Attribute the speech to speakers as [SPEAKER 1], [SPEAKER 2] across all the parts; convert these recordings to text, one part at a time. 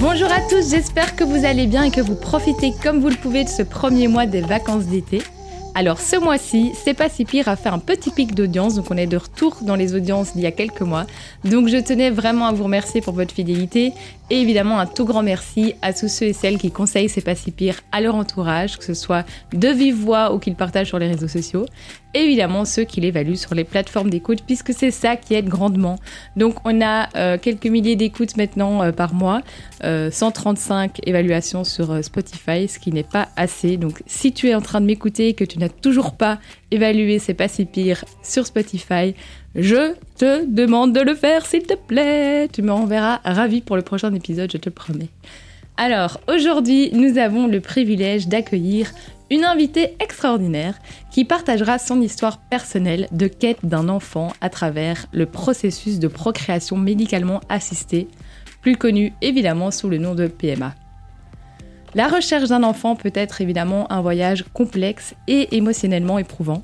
[SPEAKER 1] Bonjour à tous, j'espère que vous allez bien et que vous profitez comme vous le pouvez de ce premier mois des vacances d'été. Alors ce mois-ci, C'est pas si pire a fait un petit pic d'audience, donc on est de retour dans les audiences d'il y a quelques mois. Donc je tenais vraiment à vous remercier pour votre fidélité et évidemment un tout grand merci à tous ceux et celles qui conseillent C'est pas si pire à leur entourage, que ce soit de vive voix ou qu'ils partagent sur les réseaux sociaux. Évidemment ceux qui l'évaluent sur les plateformes d'écoute puisque c'est ça qui aide grandement. Donc on a euh, quelques milliers d'écoutes maintenant euh, par mois, 135 euh, évaluations sur Spotify, ce qui n'est pas assez. Donc si tu es en train de m'écouter et que tu n'as toujours pas évalué C'est pas si pire sur Spotify, je te demande de le faire s'il te plaît. Tu me renverras ravi pour le prochain épisode, je te le promets. Alors aujourd'hui, nous avons le privilège d'accueillir une invitée extraordinaire qui partagera son histoire personnelle de quête d'un enfant à travers le processus de procréation médicalement assistée, plus connu évidemment sous le nom de PMA. La recherche d'un enfant peut être évidemment un voyage complexe et émotionnellement éprouvant,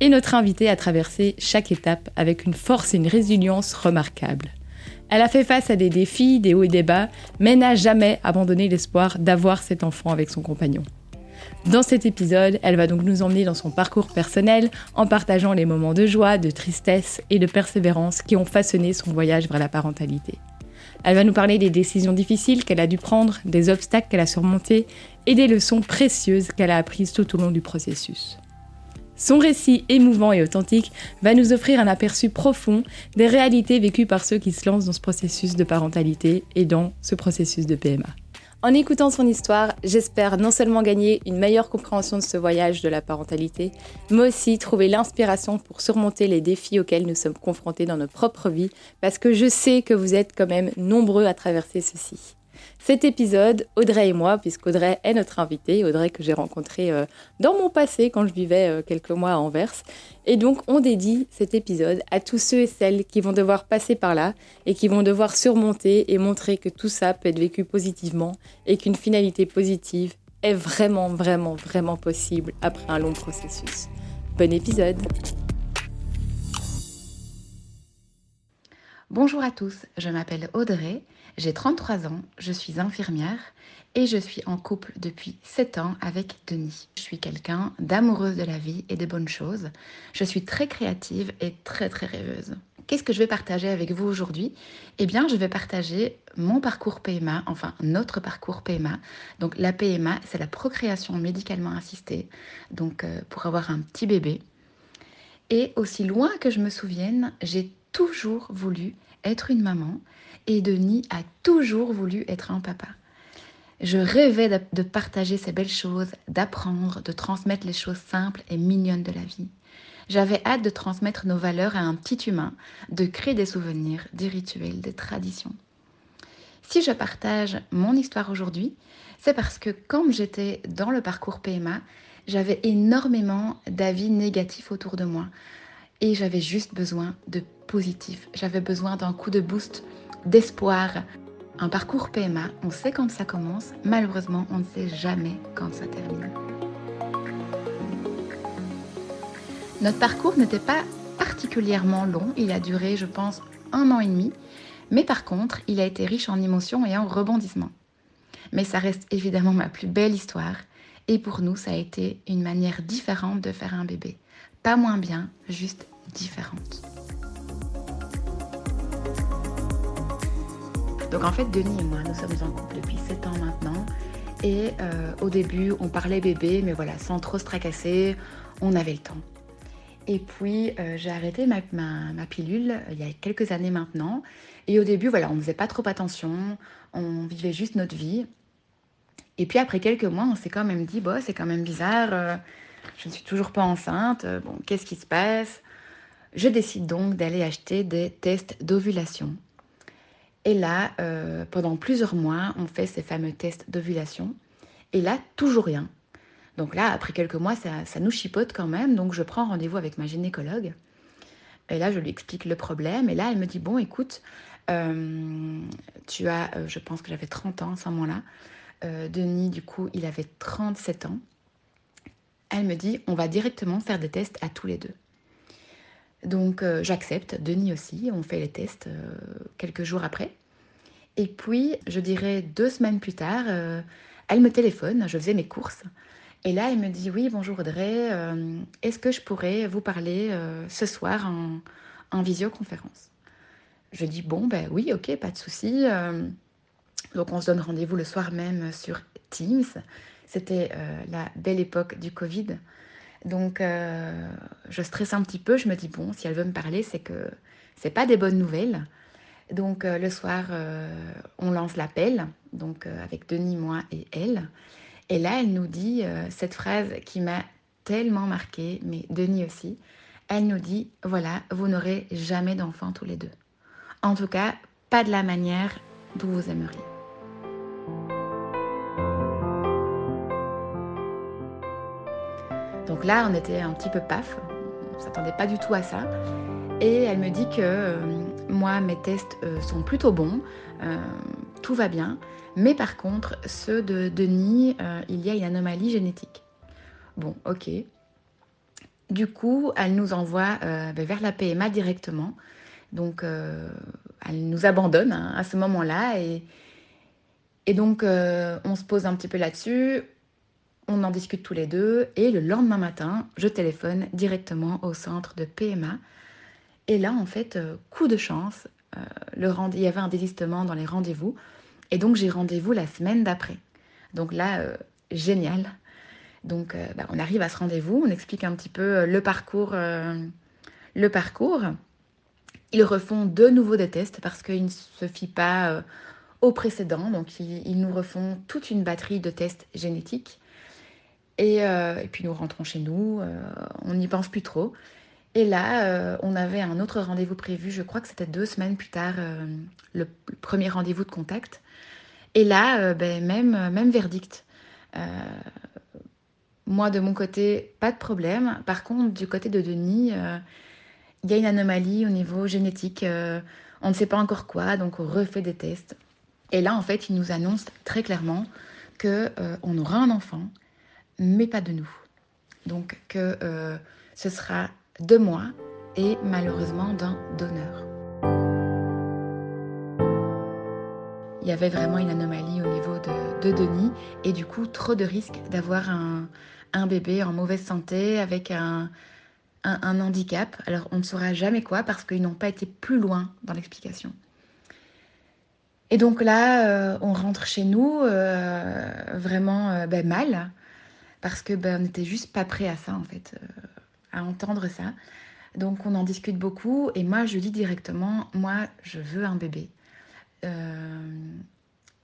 [SPEAKER 1] et notre invitée a traversé chaque étape avec une force et une résilience remarquables. Elle a fait face à des défis, des hauts et des bas, mais n'a jamais abandonné l'espoir d'avoir cet enfant avec son compagnon. Dans cet épisode, elle va donc nous emmener dans son parcours personnel en partageant les moments de joie, de tristesse et de persévérance qui ont façonné son voyage vers la parentalité. Elle va nous parler des décisions difficiles qu'elle a dû prendre, des obstacles qu'elle a surmontés et des leçons précieuses qu'elle a apprises tout au long du processus. Son récit émouvant et authentique va nous offrir un aperçu profond des réalités vécues par ceux qui se lancent dans ce processus de parentalité et dans ce processus de PMA. En écoutant son histoire, j'espère non seulement gagner une meilleure compréhension de ce voyage de la parentalité, mais aussi trouver l'inspiration pour surmonter les défis auxquels nous sommes confrontés dans notre propre vie, parce que je sais que vous êtes quand même nombreux à traverser ceci. Cet épisode, Audrey et moi, puisqu'Audrey est notre invitée, Audrey que j'ai rencontrée euh, dans mon passé quand je vivais euh, quelques mois à Anvers. Et donc on dédie cet épisode à tous ceux et celles qui vont devoir passer par là et qui vont devoir surmonter et montrer que tout ça peut être vécu positivement et qu'une finalité positive est vraiment, vraiment, vraiment possible après un long processus. Bon épisode
[SPEAKER 2] Bonjour à tous, je m'appelle Audrey, j'ai 33 ans, je suis infirmière et je suis en couple depuis 7 ans avec Denis. Je suis quelqu'un d'amoureuse de la vie et des bonnes choses. Je suis très créative et très très rêveuse. Qu'est-ce que je vais partager avec vous aujourd'hui? Eh bien, je vais partager mon parcours PMA, enfin notre parcours PMA. Donc la PMA, c'est la procréation médicalement assistée, donc euh, pour avoir un petit bébé. Et aussi loin que je me souvienne, j'ai toujours voulu être une maman et Denis a toujours voulu être un papa. Je rêvais de partager ces belles choses, d'apprendre, de transmettre les choses simples et mignonnes de la vie. J'avais hâte de transmettre nos valeurs à un petit humain, de créer des souvenirs, des rituels, des traditions. Si je partage mon histoire aujourd'hui, c'est parce que quand j'étais dans le parcours PMA, j'avais énormément d'avis négatifs autour de moi. Et j'avais juste besoin de positif. J'avais besoin d'un coup de boost, d'espoir. Un parcours PMA, on sait quand ça commence, malheureusement, on ne sait jamais quand ça termine. Notre parcours n'était pas particulièrement long, il a duré, je pense, un an et demi, mais par contre, il a été riche en émotions et en rebondissements. Mais ça reste évidemment ma plus belle histoire, et pour nous, ça a été une manière différente de faire un bébé. Pas moins bien, juste différentes. Donc en fait, Denis et moi, nous sommes en couple depuis 7 ans maintenant. Et euh, au début, on parlait bébé, mais voilà, sans trop se tracasser, on avait le temps. Et puis, euh, j'ai arrêté ma, pilule il y a quelques années maintenant. Et au début, voilà, on ne faisait pas trop attention, on vivait juste notre vie. Et puis après quelques mois, on s'est quand même dit, bon, c'est quand même bizarre, je ne suis toujours pas enceinte, bon, qu'est-ce qui se passe? Je décide donc d'aller acheter des tests d'ovulation. Et là, euh, pendant plusieurs mois, on fait ces fameux tests d'ovulation. Et là, toujours rien. Donc là, après quelques mois, ça, nous chipote quand même. Donc je prends rendez-vous avec ma gynécologue. Et là, je lui explique le problème. Et là, elle me dit, bon, écoute, euh, tu as, euh, je pense que j'avais 30 ans à ce moment-là. Denis, du coup, il avait 37 ans. Elle me dit, on va directement faire des tests à tous les deux. Donc j'accepte, Denis aussi, on fait les tests quelques jours après. Et puis, je dirais deux semaines plus tard, euh, elle me téléphone, je faisais mes courses. Et là, elle me dit, oui, bonjour Audrey, euh, est-ce que je pourrais vous parler euh, ce soir en, en, visioconférence? Je dis, bon, ben oui, ok, pas de souci. donc, on se donne rendez-vous le soir même sur Teams. C'était la belle époque du Covid. Donc, je stresse un petit peu. Je me dis, bon, si elle veut me parler, c'est que c'est pas des bonnes nouvelles. Donc euh, le soir, euh, on lance l'appel, donc euh, avec Denis, moi et elle. Et là, elle nous dit cette phrase qui m'a tellement marquée, mais Denis aussi. Elle nous dit, voilà, vous n'aurez jamais d'enfants tous les deux. En tout cas, pas de la manière dont vous aimeriez. Donc là, on était un petit peu paf, on ne s'attendait pas du tout à ça. Et elle me dit que euh, moi, mes tests euh, sont plutôt bons, euh, tout va bien. Mais par contre, ceux de Denis, il y a une anomalie génétique. Bon, ok. Du coup, elle nous envoie ben, vers la PMA directement. Donc, elle nous abandonne hein, à ce moment-là. Et, et donc, on se pose un petit peu là-dessus. On en discute tous les deux. Et le lendemain matin, je téléphone directement au centre de PMA et là, en fait, euh, coup de chance, euh, il y avait un désistement dans les rendez-vous. Et donc, j'ai rendez-vous la semaine d'après. Donc là, euh, génial. Donc, bah, on arrive à ce rendez-vous, on explique un petit peu le parcours. le parcours. Ils refont de nouveau des tests parce qu'ils ne se fient pas au précédent. Donc, ils, nous refont toute une batterie de tests génétiques. Et, et puis, nous rentrons chez nous. on n'y pense plus trop. Et là, euh, on avait un autre rendez-vous prévu, je crois que c'était deux semaines plus tard, euh, le, premier rendez-vous de contact. Et là, euh, ben, même, même verdict. moi, de mon côté, pas de problème. Par contre, du côté de Denis, il y a une anomalie au niveau génétique. on ne sait pas encore quoi, donc on refait des tests. Et là, en fait, il nous annonce très clairement que on aura un enfant, mais pas de nous. Donc que ce sera de moi et malheureusement d'un donneur. Il y avait vraiment une anomalie au niveau de, Denis et du coup trop de risques d'avoir un, bébé en mauvaise santé avec un, handicap. Alors on ne saura jamais quoi parce qu'ils n'ont pas été plus loin dans l'explication. Et donc là, euh, on rentre chez nous euh, vraiment euh, ben, mal parce que ben, on n'était juste pas prêt à ça en fait à entendre ça. Donc on en discute beaucoup et moi je dis directement, moi je veux un bébé. Euh,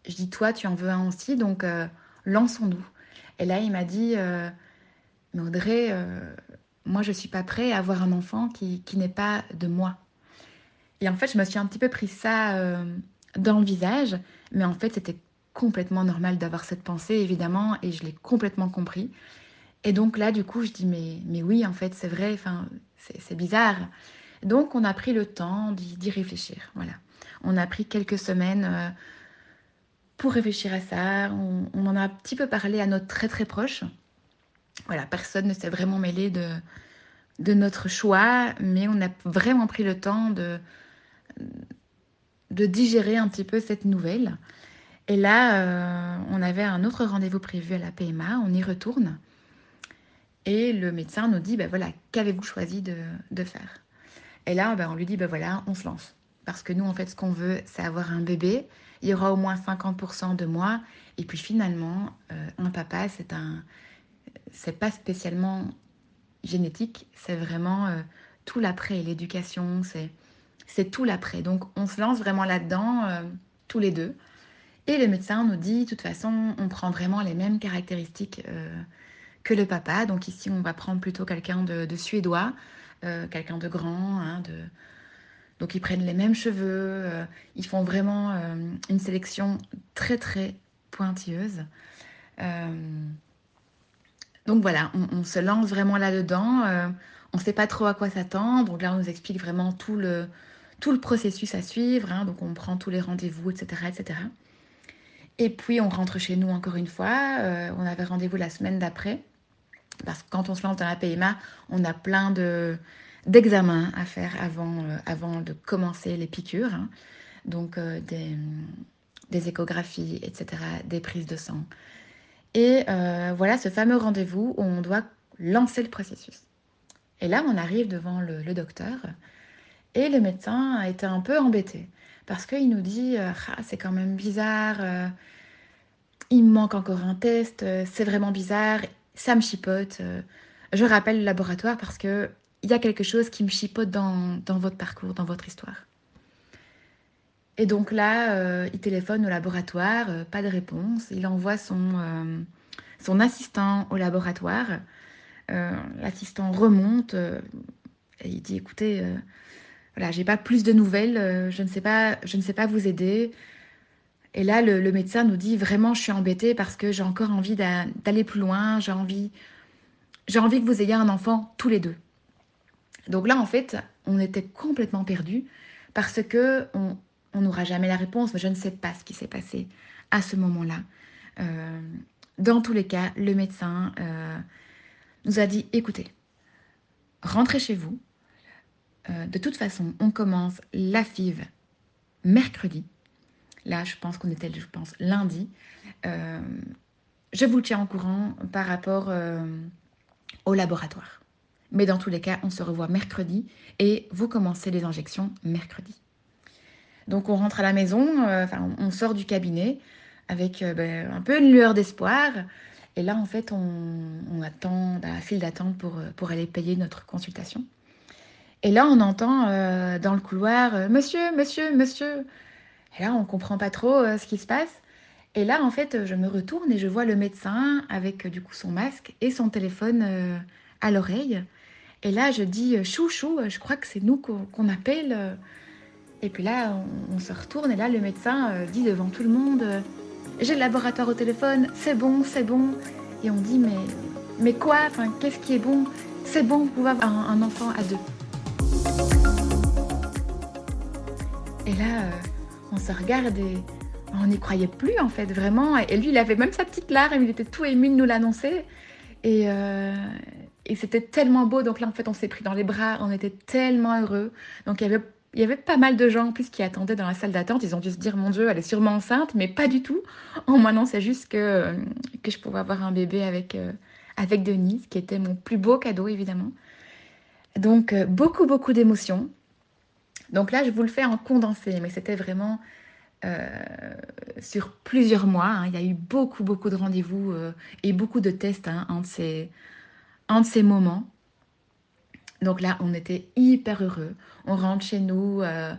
[SPEAKER 2] je dis toi tu en veux un aussi, donc euh, lançons-nous. Et là il m'a dit, euh, mais Audrey, moi je suis pas prêt à avoir un enfant qui, qui n'est pas de moi. Et en fait je me suis un petit peu pris ça dans le visage, mais en fait c'était complètement normal d'avoir cette pensée évidemment et je l'ai complètement compris. Et donc là, du coup, je dis, mais, mais oui, en fait, c'est vrai, enfin, c'est bizarre. Donc, on a pris le temps d'y réfléchir. Voilà. On a pris quelques semaines euh, pour réfléchir à ça. On, en a un petit peu parlé à notre très très proche. Voilà, personne ne s'est vraiment mêlé de, de notre choix, mais on a vraiment pris le temps de, de digérer un petit peu cette nouvelle. Et là, euh, on avait un autre rendez-vous prévu à la PMA, on y retourne. Et le médecin nous dit, ben voilà, qu'avez-vous choisi de, faire? Et là, ben, on lui dit, ben voilà, on se lance. Parce que nous, en fait, ce qu'on veut, c'est avoir un bébé. il y aura au moins 50% de moi. Et puis finalement, euh, un papa, c'est un, c'est pas spécialement génétique, c'est vraiment euh, tout l'après, l'éducation, c'est, tout l'après. Donc on se lance vraiment là-dedans, tous les deux. Et le médecin nous dit, de toute façon, on prend vraiment les mêmes caractéristiques que le papa. Donc ici, on va prendre plutôt quelqu'un de, suédois, quelqu'un de grand, hein, donc ils prennent les mêmes cheveux, euh, ils font vraiment euh, une sélection très très pointilleuse. Euh, donc voilà, on, se lance vraiment là-dedans. on ne sait pas trop à quoi s'attendre. Donc là, on nous explique vraiment tout le, tout le processus à suivre. Hein. donc on prend tous les rendez-vous, etc., etc. Et puis on rentre chez nous encore une fois. on avait rendez-vous la semaine d'après. Parce que quand on se lance dans la PMA, on a plein de d'examens à faire avant, euh, avant de commencer les piqûres. Hein. Donc euh, des, échographies, etc., des prises de sang. Et euh, voilà ce fameux rendez-vous où on doit lancer le processus. Et là, on arrive devant le, docteur et le médecin a été un peu embêté parce qu'il nous dit ah, c'est quand même bizarre, il me manque encore un test, c'est vraiment bizarre, ça me chipote. je rappelle le laboratoire parce que il y a quelque chose qui me chipote dans, votre parcours, dans votre histoire. Et donc là, euh, il téléphone au laboratoire, euh, pas de réponse. Il envoie son, euh, son assistant au laboratoire. L'assistant remonte et il dit écoutez, voilà, j'ai pas plus de nouvelles, je ne sais pas, je ne sais pas vous aider. Et là, le, médecin nous dit vraiment, je suis embêtée parce que j'ai encore envie d'aller plus loin. J'ai envie, j'ai envie que vous ayez un enfant tous les deux. Donc là, en fait, on était complètement perdu parce que on n'aura jamais la réponse, mais je ne sais pas ce qui s'est passé à ce moment-là. Euh, dans tous les cas, le médecin euh, nous a dit, écoutez, rentrez chez vous. Euh, de toute façon, on commence la FIV mercredi. Là, je pense qu'on était, je pense, lundi. je vous tiens en courant par rapport au laboratoire. Mais dans tous les cas, on se revoit mercredi et vous commencez les injections mercredi. Donc on rentre à la maison, euh, on sort du cabinet avec euh, ben, un peu une lueur d'espoir. Et là, en fait, on, attend dans la file d'attente euh, pour aller payer notre consultation. Et là, on entend dans le couloir Monsieur, monsieur, monsieur. Et là, on ne comprend pas trop ce qui se passe. Et là, en fait, je me retourne et je vois le médecin avec du coup son masque et son téléphone à l'oreille. Et là, je dis euh, chouchou, euh, je crois que c'est nous qu'on appelle. Euh. Et puis là, on, se retourne et là, le médecin dit devant tout le monde J'ai le laboratoire au téléphone, c'est bon, c'est bon. Et on dit Mais, mais quoi? Qu'est-ce qui est bon? C'est bon, vous pouvez avoir un, enfant à deux. Et là, on se regarde et on n'y croyait plus en fait, vraiment. Et lui, il avait même sa petite larme, il était tout ému de nous l'annoncer. Et, et c'était tellement beau. Donc là, en fait, on s'est pris dans les bras, on était tellement heureux. Donc il y avait, pas mal de gens en plus qui attendaient dans la salle d'attente. Ils ont dû se dire, mon Dieu, elle est sûrement enceinte, mais pas du tout. Non, c'est juste que, que je pouvais avoir un bébé avec, euh, avec Denise, qui était mon plus beau cadeau, évidemment. Donc euh, beaucoup, beaucoup d'émotions. Donc là, je vous le fais en condensé, mais c'était vraiment... Euh, sur plusieurs mois. Hein. Il y a eu beaucoup, beaucoup de rendez-vous et beaucoup de tests hein, entre ces, un de ces moments. Donc là, on était hyper heureux. On rentre chez nous euh,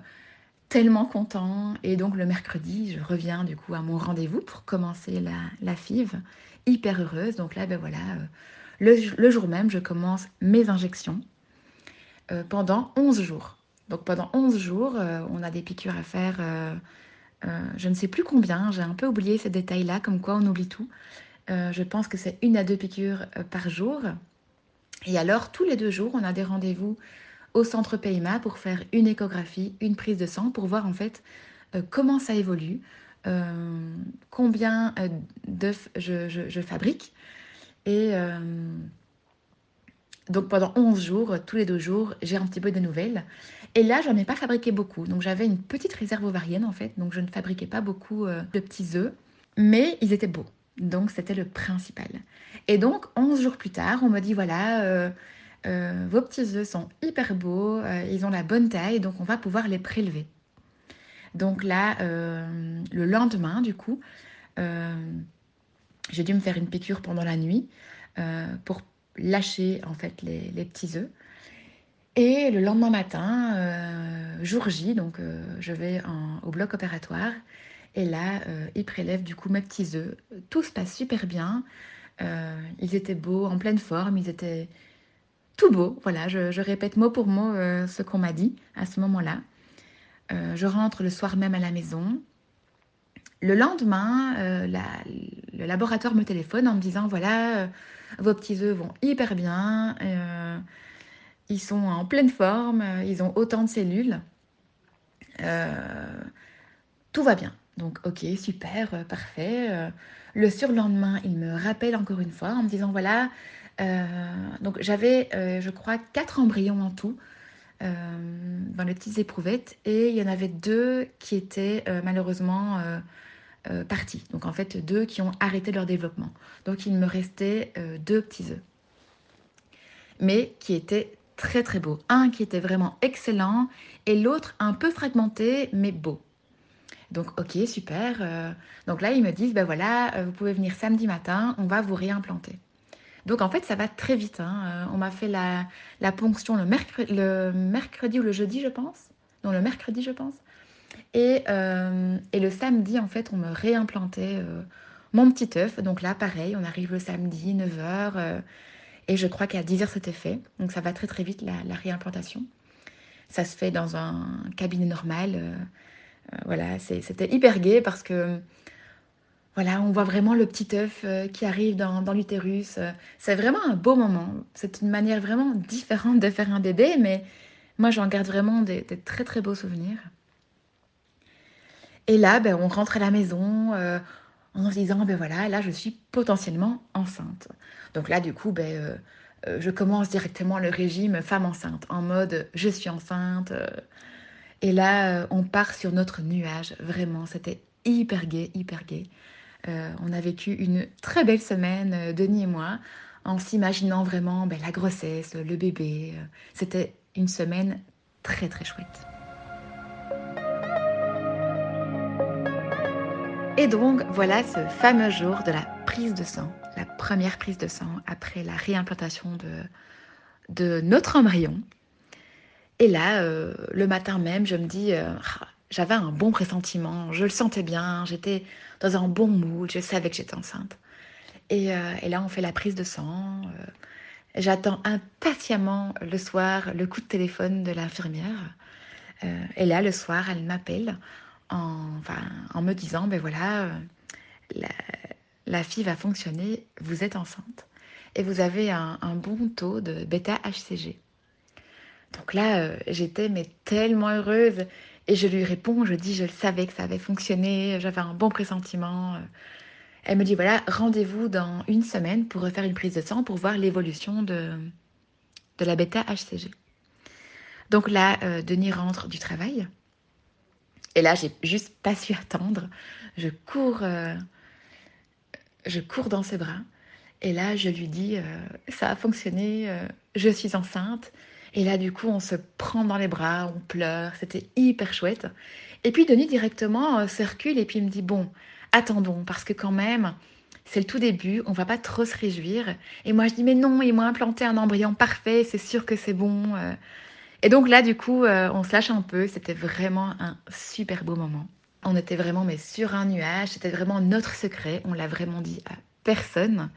[SPEAKER 2] tellement content. Et donc le mercredi, je reviens du coup à mon rendez-vous pour commencer la, FIV. Hyper heureuse. Donc là, ben voilà, euh, le, jour même, je commence mes injections euh, pendant 11 jours. Donc pendant 11 jours, on a des piqûres à faire. je ne sais plus combien, j'ai un peu oublié ces détails-là, comme quoi on oublie tout. je pense que c'est une à deux piqûres par jour. Et alors, tous les deux jours, on a des rendez-vous au centre PIMA pour faire une échographie, une prise de sang, pour voir en fait euh, comment ça évolue, euh, combien euh, d'œufs je, fabrique. Et donc pendant 11 jours, tous les deux jours, j'ai un petit peu de nouvelles. Et là, je n'en ai pas fabriqué beaucoup. Donc j'avais une petite réserve ovarienne en fait, donc je ne fabriquais pas beaucoup de petits œufs, mais ils étaient beaux. Donc c'était le principal. Et donc 11 jours plus tard, on me dit voilà, euh, euh, vos petits œufs sont hyper beaux, euh, ils ont la bonne taille, donc on va pouvoir les prélever. Donc là, le lendemain, du coup, j'ai dû me faire une piqûre pendant la nuit pour lâcher en fait les, petits œufs. Et le lendemain matin, jour J, donc je vais au bloc opératoire et là, ils prélèvent du coup mes petits œufs. Tout se passe super bien. ils étaient beaux, en pleine forme, ils étaient tout beau. Voilà, je, répète mot pour mot euh, ce qu'on m'a dit à ce moment-là. Euh, je rentre le soir même à la maison. Le lendemain, euh, le laboratoire me téléphone en me disant voilà, vos petits œufs vont hyper bien, ils sont en pleine forme, ils ont autant de cellules. tout va bien. Donc, ok, super, parfait. le surlendemain, il me rappelle encore une fois en me disant voilà, euh, donc j'avais, euh, je crois, quatre embryons en tout euh, dans les petites éprouvettes et il y en avait deux qui étaient malheureusement partis. Donc en fait deux qui ont arrêté leur développement. Donc il me restait deux petits œufs, mais qui étaient très très beaux. Un qui était vraiment excellent et l'autre un peu fragmenté mais beau. Donc ok super. donc là ils me disent ben voilà vous pouvez venir samedi matin, on va vous réimplanter. Donc en fait, ça va très vite. Hein. Euh, on m'a fait la, ponction le mercredi, le mercredi ou le jeudi, je pense. Non, le mercredi, je pense. Et, euh, le samedi, en fait, on me réimplantait euh, mon petit œuf. Donc là, pareil, on arrive le samedi, 9h. et je crois qu'à 10h, c'était fait. Donc ça va très très vite, la, la, réimplantation. Ça se fait dans un cabinet normal. voilà, c'était hyper gai parce que voilà, on voit vraiment le petit œuf euh, qui arrive dans, l'utérus. Euh, c'est vraiment un beau moment. C'est une manière vraiment différente de faire un bébé, mais moi j'en garde vraiment des, très très beaux souvenirs. Et là, ben, on rentre à la maison euh, en se disant, ben voilà, là je suis potentiellement enceinte. Donc là, du coup, ben, je commence directement le régime femme enceinte, en mode je suis enceinte. et là, on part sur notre nuage. Vraiment, c'était hyper gai, hyper gai. Euh, on a vécu une très belle semaine, euh, Denis et moi, en s'imaginant vraiment ben, la grossesse, le bébé. Euh, c'était une semaine très très chouette. Et donc voilà ce fameux jour de la prise de sang, la première prise de sang après la réimplantation de, notre embryon. Et là, le matin même, je me dis, j'avais un bon pressentiment, je le sentais bien, j'étais dans un bon mood, je savais que j'étais enceinte. Et, euh, là, on fait la prise de sang. Euh, j'attends impatiemment le soir le coup de téléphone de l'infirmière. Euh, et là, le soir, elle m'appelle en, enfin, en me disant, ben voilà, la, la, fille va fonctionner, vous êtes enceinte. Et vous avez un, bon taux de bêta-HCG. Donc là, j'étais mais tellement heureuse. Et je lui réponds, je dis, je savais que ça avait fonctionné, j'avais un bon pressentiment. Elle me dit, voilà, rendez-vous dans une semaine pour refaire une prise de sang pour voir l'évolution de, de la bêta-HCG. Donc là, euh, Denis rentre du travail. Et là, j'ai juste pas su attendre. Je cours, euh, je cours dans ses bras. Et là, je lui dis, euh, ça a fonctionné, je suis enceinte. Et là, du coup, on se prend dans les bras, on pleure, c'était hyper chouette. Et puis Denis directement euh, se recule et puis il me dit, bon, attendons, parce que quand même, c'est le tout début, on va pas trop se réjouir. Et moi, je dis, mais non, ils m'ont implanté un embryon parfait, c'est sûr que c'est bon. Euh. Et donc là, du coup, euh, on se lâche un peu, c'était vraiment un super beau moment. On était vraiment mais sur un nuage, c'était vraiment notre secret, on l'a vraiment dit à personne.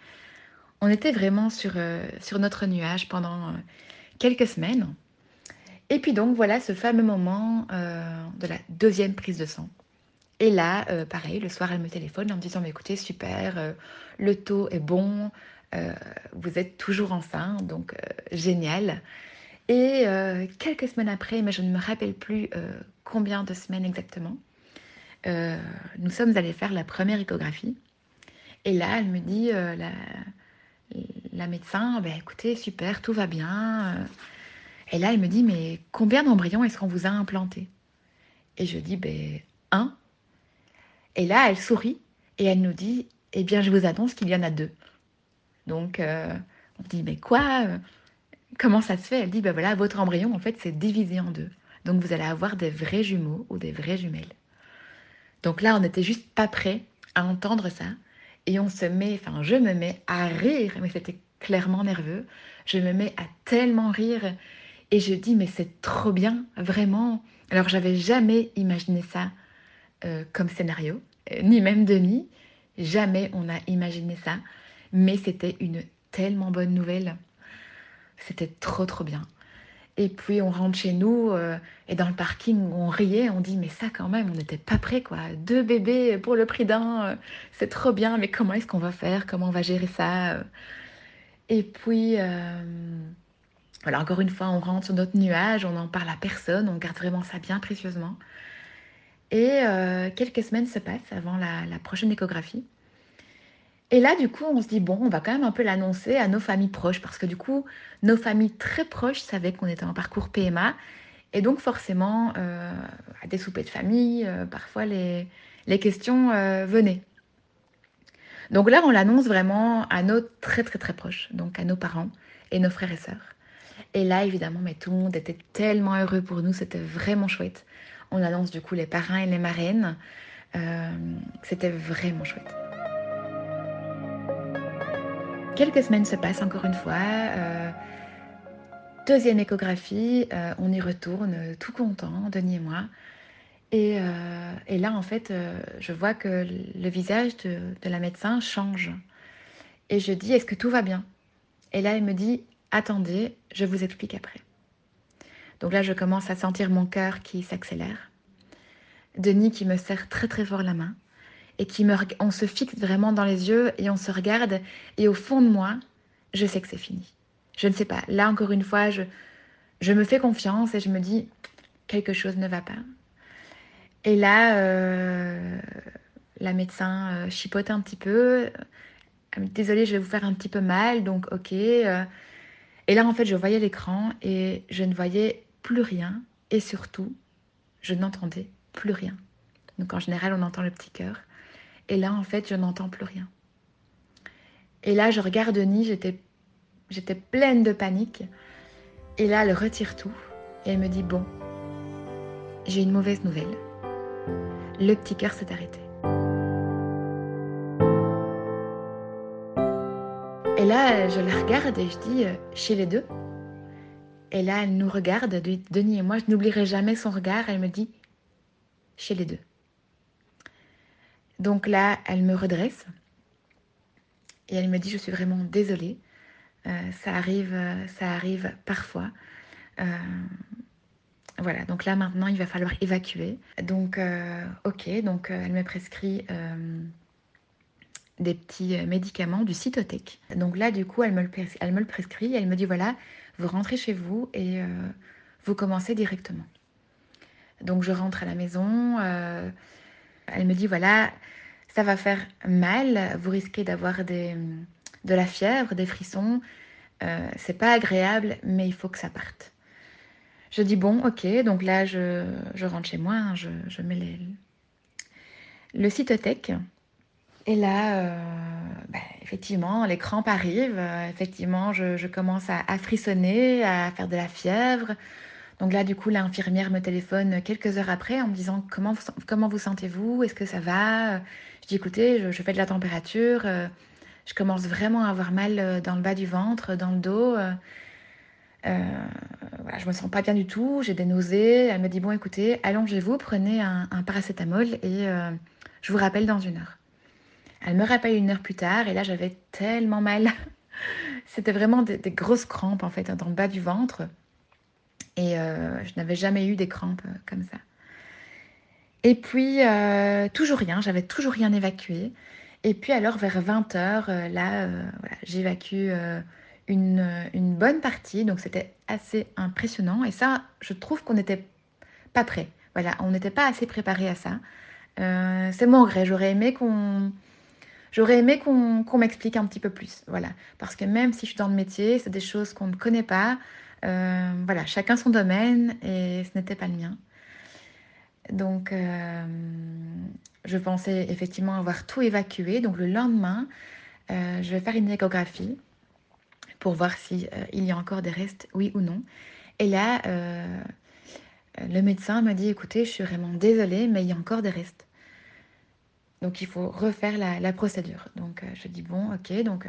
[SPEAKER 2] On était vraiment sur, sur notre nuage pendant quelques semaines. Et puis donc voilà ce fameux moment euh, de la deuxième prise de sang. Et là, euh, pareil, le soir, elle me téléphone en me disant, mais écoutez, super, euh, le taux est bon, vous êtes toujours enceinte, donc génial. Et quelques semaines après, mais je ne me rappelle plus combien de semaines exactement, nous sommes allés faire la première échographie. Et là, elle me dit, la, médecin, ben, écoutez, super, tout va bien. Et là, elle me dit, mais combien d'embryons est-ce qu'on vous a implanté Et je dis, ben, un. Et là, elle sourit et elle nous dit, eh bien, je vous annonce qu'il y en a deux. Donc, euh, on dit, mais quoi Comment ça se fait? Elle dit, ben voilà, votre embryon, en fait, c'est divisé en deux. Donc, vous allez avoir des vrais jumeaux ou des vraies jumelles. Donc là, on n'était juste pas prêt à entendre ça. Et on se met, enfin, je me mets à rire, mais c'était clairement nerveux. Je me mets à tellement rire. Et je dis, mais c'est trop bien, vraiment. Alors, j'avais jamais imaginé ça euh, comme scénario, euh, ni même Denis. Jamais on a imaginé ça. Mais c'était une tellement bonne nouvelle. C'était trop, trop bien. Et puis on rentre chez nous euh, et dans le parking on riait, on dit mais ça quand même on n'était pas prêt quoi. Deux bébés pour le prix d'un, euh, c'est trop bien mais comment est-ce qu'on va faire, comment on va gérer ça? Euh? Et puis voilà encore une fois on rentre sur notre nuage, on n'en parle à personne, on garde vraiment ça bien précieusement. Et quelques semaines se passent avant la prochaine échographie. Et là, du coup, on se dit, bon, on va quand même un peu l'annoncer à nos familles proches, parce que du coup, nos familles très proches savaient qu'on était en parcours PMA. Et donc, forcément, euh, à des soupers de famille, euh, parfois les, questions euh, venaient. Donc là, on l'annonce vraiment à nos très, très, très proches, donc à nos parents et nos frères et sœurs. Et là, évidemment, mais tout le monde était tellement heureux pour nous, c'était vraiment chouette. On annonce du coup les parrains et les marraines. c'était vraiment chouette. Quelques semaines se passent encore une fois. Euh, deuxième échographie, euh, on y retourne tout content, Denis et moi. Et, euh, là, en fait, je vois que le visage de, la médecin change. Et je dis, est-ce que tout va bien? Et là, elle me dit, attendez, je vous explique après. Donc là, je commence à sentir mon cœur qui s'accélère. Denis qui me serre très très fort la main et qui on se fixe vraiment dans les yeux et on se regarde. Et au fond de moi, je sais que c'est fini. Je ne sais pas. Là, encore une fois, je, je me fais confiance et je me dis, quelque chose ne va pas. Et là, euh, la médecin euh, chipote un petit peu. Désolée, je vais vous faire un petit peu mal, donc ok. Euh. Et là, en fait, je voyais l'écran et je ne voyais plus rien. Et surtout, je n'entendais plus rien. Donc en général, on entend le petit cœur. Et là, en fait, je n'entends plus rien. Et là, je regarde Denis, j'étais, j'étais pleine de panique. Et là, elle retire tout et elle me dit Bon, j'ai une mauvaise nouvelle. Le petit cœur s'est arrêté. Et là, je la regarde et je dis euh, Chez les deux Et là, elle nous regarde, Denis et moi, je n'oublierai jamais son regard. Elle me dit Chez les deux. Donc là, elle me redresse et elle me dit, je suis vraiment désolée. Euh, ça, arrive, euh, ça arrive parfois. Euh, voilà, donc là maintenant, il va falloir évacuer. Donc, ok, donc elle me prescrit des petits médicaments du cytotech. Donc là, du coup, elle me, le, elle me le prescrit. Elle me dit, voilà, vous rentrez chez vous et vous commencez directement. Donc je rentre à la maison. Elle me dit, voilà, ça va faire mal, vous risquez d'avoir de la fièvre, des frissons. Euh, c'est pas agréable, mais il faut que ça parte. Je dis bon, ok, donc là je, rentre chez moi, hein, je, mets les, le cytotech. Et là, euh, ben, effectivement, les crampes arrivent. Euh, effectivement, je, commence à, frissonner, à faire de la fièvre. Donc là, du coup, l'infirmière me téléphone quelques heures après en me disant comment vous, sentez-vous? Est-ce que ça va? Je dis écoutez, je, fais de la température. Euh, je commence vraiment à avoir mal euh, dans le bas du ventre, dans le dos. Euh, voilà, je me sens pas bien du tout. J'ai des nausées. Elle me dit bon, écoutez, allongez-vous, prenez un, paracétamol et je vous rappelle dans une heure. Elle me rappelle une heure plus tard et là, j'avais tellement mal. C'était vraiment des grosses crampes en fait dans le bas du ventre. Et euh, je n'avais jamais eu des crampes euh, comme ça. Et puis, euh, toujours rien, j'avais toujours rien évacué. Et puis alors, vers 20h, là, j'évacue une, une, bonne partie. Donc, c'était assez impressionnant. Et ça, je trouve qu'on n'était pas prêt. Voilà, on n'était pas assez préparé à ça. c'est mon regret. J'aurais aimé qu'on... J'aurais aimé qu'on m'explique un petit peu plus, voilà. Parce que même si je suis dans le métier, c'est des choses qu'on ne connaît pas. Euh, voilà, chacun son domaine et ce n'était pas le mien. Donc, euh, je pensais effectivement avoir tout évacué. Donc, le lendemain, euh, je vais faire une échographie pour voir s'il il y a encore des restes, oui ou non. Et là, le médecin m'a dit, écoutez, je suis vraiment désolée, mais il y a encore des restes. Donc il faut refaire la, procédure. Donc je dis bon, ok, donc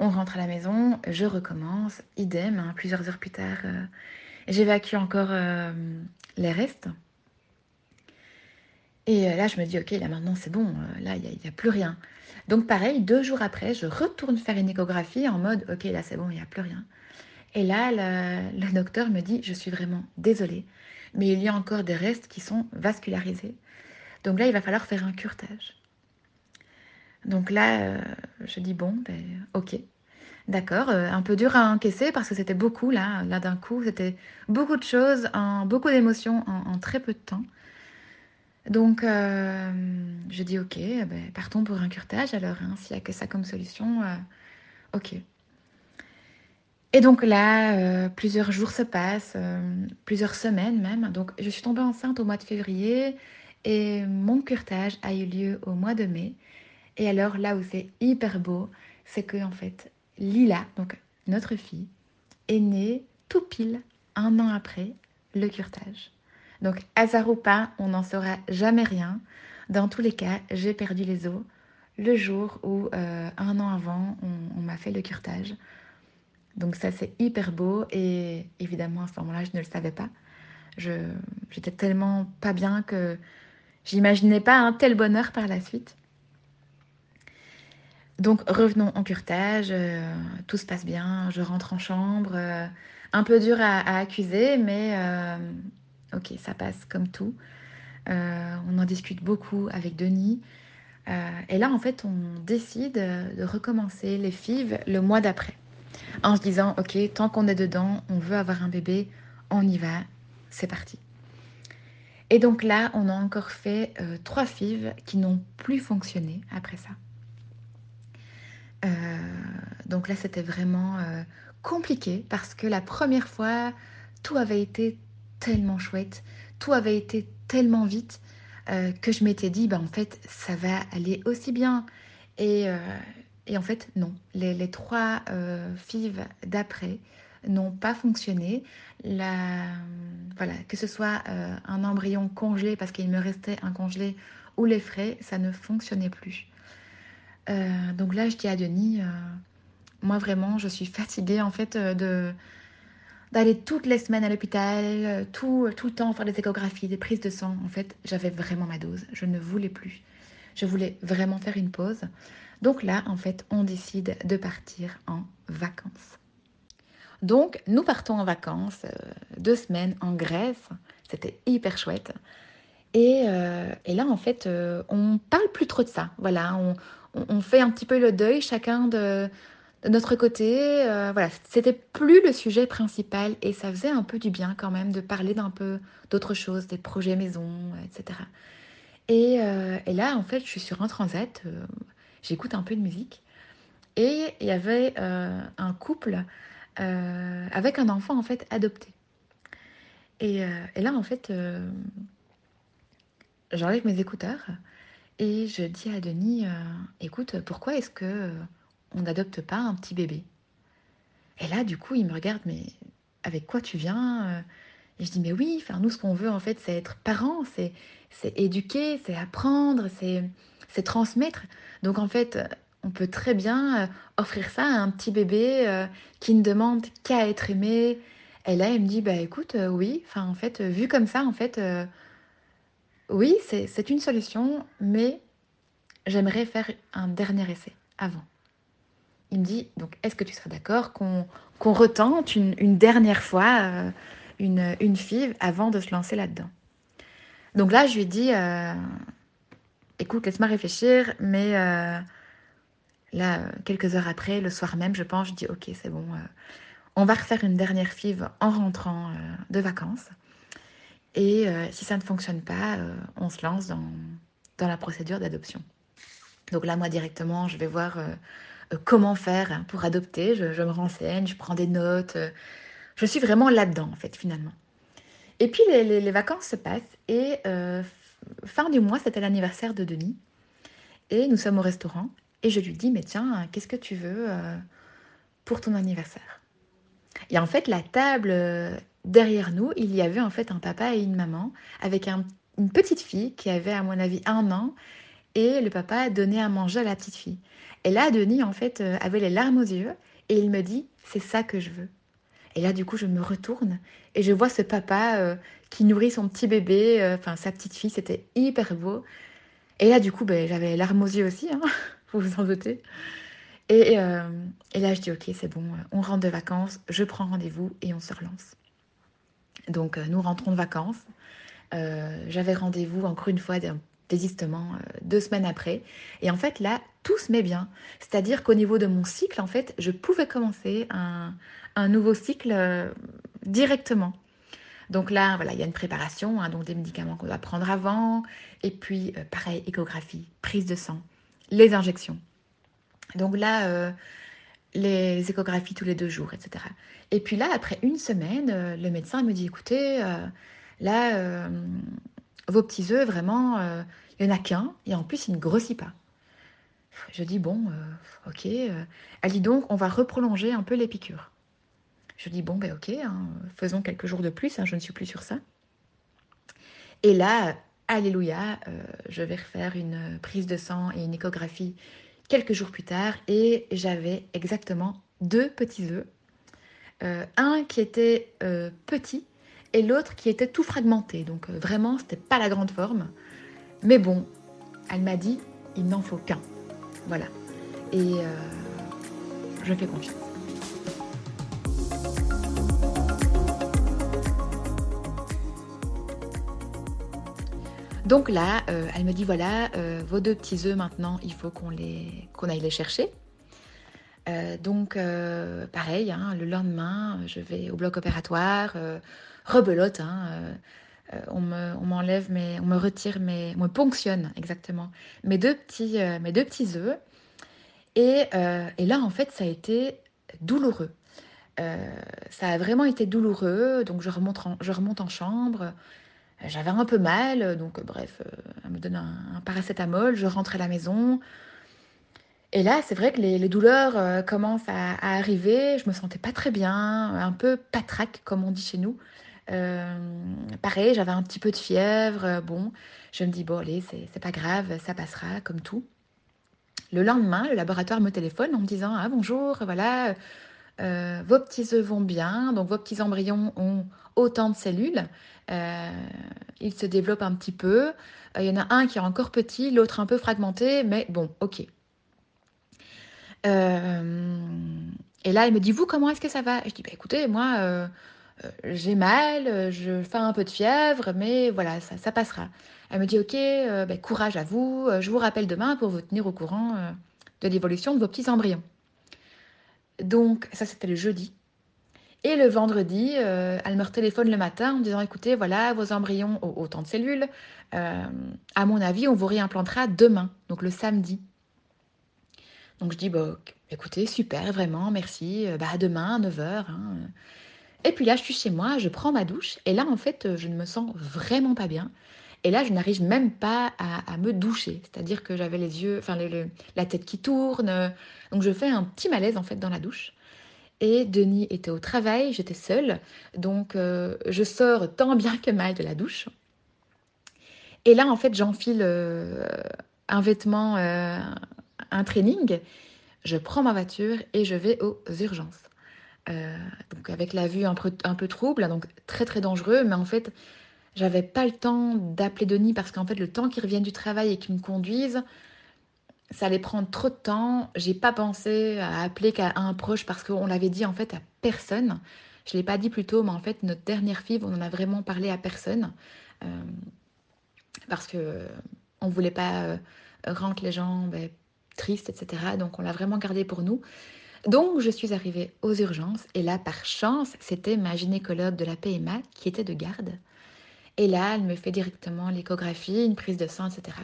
[SPEAKER 2] on rentre à la maison, je recommence, idem, hein, plusieurs heures plus tard, j'évacue encore les restes. Et là, je me dis, ok, là maintenant c'est bon, là il n'y a, plus rien. Donc pareil, deux jours après, je retourne faire une échographie en mode, ok, là c'est bon, il n'y a plus rien. Et là, le, docteur me dit, je suis vraiment désolée, mais il y a encore des restes qui sont vascularisés. Donc là, il va falloir faire un curtage. Donc là, euh, je dis, bon, ben, ok, d'accord, euh, un peu dur à encaisser parce que c'était beaucoup là, là d'un coup, c'était beaucoup de choses, beaucoup d'émotions en, très peu de temps. Donc, euh, je dis, ok, ben, partons pour un curtage alors, hein, s'il n'y a que ça comme solution, ok. Et donc là, euh, plusieurs jours se passent, euh, plusieurs semaines même. Donc je suis tombée enceinte au mois de février et mon curtage a eu lieu au mois de mai. Et alors là où c'est hyper beau, c'est que en fait, Lila, donc notre fille, est née tout pile un an après le curtage. Donc hasard ou pas, on n'en saura jamais rien. Dans tous les cas, j'ai perdu les os le jour où, euh, un an avant, on m'a fait le curtage. Donc ça, c'est hyper beau. Et évidemment, à ce moment-là, je ne le savais pas. J'étais tellement pas bien que j'imaginais pas un tel bonheur par la suite. Donc revenons en curtage, euh, tout se passe bien, je rentre en chambre, euh, un peu dur à, accuser, mais euh, ok, ça passe comme tout. on en discute beaucoup avec Denis. et là, en fait, on décide de recommencer les FIV le mois d'après en se disant, ok, tant qu'on est dedans, on veut avoir un bébé, on y va, c'est parti. Et donc là, on a encore fait trois FIV qui n'ont plus fonctionné après ça. Euh, donc là, c'était vraiment euh, compliqué parce que la première fois, tout avait été tellement chouette, tout avait été tellement vite que je m'étais dit, bah, en fait, ça va aller aussi bien. Et, en fait, non. Les, trois euh, FIV d'après n'ont pas fonctionné. voilà, que ce soit euh, un embryon congelé parce qu'il me restait un congelé ou les frais, ça ne fonctionnait plus. Euh, donc là, je dis à Denis, moi vraiment, je suis fatiguée en fait de d'aller toutes les semaines à l'hôpital, tout, tout le temps faire des échographies, des prises de sang. En fait, j'avais vraiment ma dose. Je ne voulais plus. Je voulais vraiment faire une pause. Donc là, en fait, on décide de partir en vacances. Donc, nous partons en vacances, euh, deux semaines en Grèce. C'était hyper chouette. Et, euh, là, en fait, euh, on parle plus trop de ça. Voilà, fait un petit peu le deuil, chacun de, notre côté. voilà, c'était plus le sujet principal et ça faisait un peu du bien quand même de parler d'un peu d'autres choses, des projets maison, etc. Et, et, là, en fait, je suis sur un transat j'écoute un peu de musique. Et il y avait euh, un couple euh, avec un enfant en fait adopté. Et, euh, là en fait, j'enlève mes écouteurs et je dis à Denis, écoute, pourquoi est-ce que on n'adopte pas un petit bébé? Et là du coup il me regarde, mais avec quoi tu viens Et je dis, mais oui, nous ce qu'on veut en fait c'est être parents, c'est éduquer, c'est apprendre, c'est transmettre. Donc en fait, on peut très bien euh, offrir ça à un petit bébé euh, qui ne demande qu'à être aimé. Et là, elle me dit, bah écoute, euh, oui, en fait, vu comme ça, en fait, oui, c'est une solution, mais j'aimerais faire un dernier essai avant. Il me dit, donc est-ce que tu serais d'accord qu'on retente une, dernière fois une, une FIV avant de se lancer là-dedans? Donc là, je lui dis, écoute, laisse-moi réfléchir, mais euh, là, quelques heures après, le soir même, je pense, je dis, ok, c'est bon, euh, on va refaire une dernière FIV en rentrant euh, de vacances. Et si ça ne fonctionne pas, on se lance dans, dans la procédure d'adoption. Donc là, moi, directement, je vais voir comment faire pour adopter. Je, me renseigne, je prends des notes. je suis vraiment là-dedans, en fait, finalement. Et puis, les, les vacances se passent et fin du mois, c'était l'anniversaire de Denis. Et nous sommes au restaurant. Et je lui dis, mais tiens, qu'est-ce que tu veux euh, pour ton anniversaire? Et en fait, la table euh, derrière nous, il y avait en fait un papa et une maman avec une petite fille qui avait, à mon avis, un an et le papa donnait à manger à la petite fille. Et là, Denis, en fait, euh, avait les larmes aux yeux et il me dit, c'est ça que je veux. Et là, du coup, je me retourne et je vois ce papa euh, qui nourrit son petit bébé, euh, enfin sa petite fille, c'était hyper beau. Et là, du coup, ben, j'avais les larmes aux yeux aussi, hein, vous vous en doutez. Et, et là, je dis, ok, c'est bon, on rentre de vacances, je prends rendez-vous et on se relance. Donc, nous rentrons de vacances. j'avais rendez-vous, encore une fois, désistement euh, deux semaines après. Et en fait, là, tout se met bien. C'est-à-dire qu'au niveau de mon cycle, en fait, je pouvais commencer un, nouveau cycle euh, directement. Donc là, voilà, il y a une préparation, hein, donc des médicaments qu'on doit prendre avant, et puis euh, pareil, échographie, prise de sang, les injections. Donc là, les échographies tous les deux jours, etc. Et puis là, après une semaine, le médecin me dit, écoutez, là, vos petits œufs, vraiment, euh, il n'y en a qu'un, et en plus, il ne grossit pas. Je dis, bon, euh, ok. Euh. Elle dit donc, on va reprolonger un peu les piqûres. Je dis, bon, ben ok, hein, faisons quelques jours de plus, hein, je ne suis plus sur ça. Et là, alléluia, je vais refaire une prise de sang et une échographie quelques jours plus tard, et j'avais exactement deux petits œufs. un qui était petit et l'autre qui était tout fragmenté. Donc euh, vraiment, c'était pas la grande forme. Mais bon, elle m'a dit, il n'en faut qu'un. Voilà. Et euh, je fais confiance. Donc là, euh, elle me dit voilà, vos deux petits œufs maintenant, il faut qu'on les qu'on aille les chercher. donc pareil, hein, le lendemain, je vais au bloc opératoire rebelote. Hein, euh, euh, on m'enlève, on mais on me retire, mais on me ponctionne exactement mes deux petits, euh, mes deux petits œufs. Et, et, là, en fait, ça a été douloureux. ça a vraiment été douloureux. Donc, je remonte en, je remonte en chambre. J'avais un peu mal, donc bref, elle me donne un, paracétamol. Je rentre à la maison. Et là, c'est vrai que les, douleurs commencent à, arriver. Je me sentais pas très bien, un peu patraque, comme on dit chez nous. Euh, pareil, j'avais un petit peu de fièvre. Euh, bon, je me dis, bon, allez, c'est pas grave, ça passera comme tout. Le lendemain, le laboratoire me téléphone en me disant, ah bonjour, voilà, euh, vos petits œufs vont bien, donc vos petits embryons ont autant de cellules. ils se développent un petit peu. Il y en a un qui est encore petit, l'autre un peu fragmenté, mais bon, ok. et là, il me dit, vous, comment est-ce que ça va? Je dis, bah, écoutez, moi, euh, j'ai mal, euh, je fais un peu de fièvre, mais voilà, ça, passera. Elle me dit, ok, euh, ben, courage à vous, je vous rappelle demain pour vous tenir au courant de l'évolution de vos petits embryons. Donc, ça, c'était le jeudi. Et le vendredi, elle me téléphone le matin en me disant, écoutez, voilà, vos embryons ont autant de cellules. à mon avis, on vous réimplantera demain, donc le samedi. Donc, je dis, bah, écoutez, super, vraiment, merci. Bah, à demain, à 9h. Et puis là, je suis chez moi, je prends ma douche, et là, en fait, je ne me sens vraiment pas bien. Et là, je n'arrive même pas à, me doucher. C'est-à-dire que j'avais les yeux, enfin, la tête qui tourne. Donc, je fais un petit malaise, en fait, dans la douche. Et Denis était au travail, j'étais seule. Donc, euh, je sors tant bien que mal de la douche. Et là, en fait, j'enfile euh, un vêtement, euh, un training. Je prends ma voiture et je vais aux urgences. Donc avec la vue un peu, un peu trouble, donc très très dangereux. Mais en fait, j'avais pas le temps d'appeler Denis parce qu'en fait, le temps qu'il revienne du travail et qu'il me conduise, ça allait prendre trop de temps. J'ai pas pensé à appeler qu'à un proche parce qu'on l'avait dit en fait à personne. Je l'ai pas dit plus tôt, mais en fait, notre dernière fille, on en a vraiment parlé à personne. Euh, parce que on voulait pas euh, rendre les gens ben, tristes, etc. Donc on l'a vraiment gardé pour nous. Donc, je suis arrivée aux urgences et là, par chance, c'était ma gynécologue de la PMA qui était de garde. Et là, elle me fait directement l'échographie, une prise de sang, etc.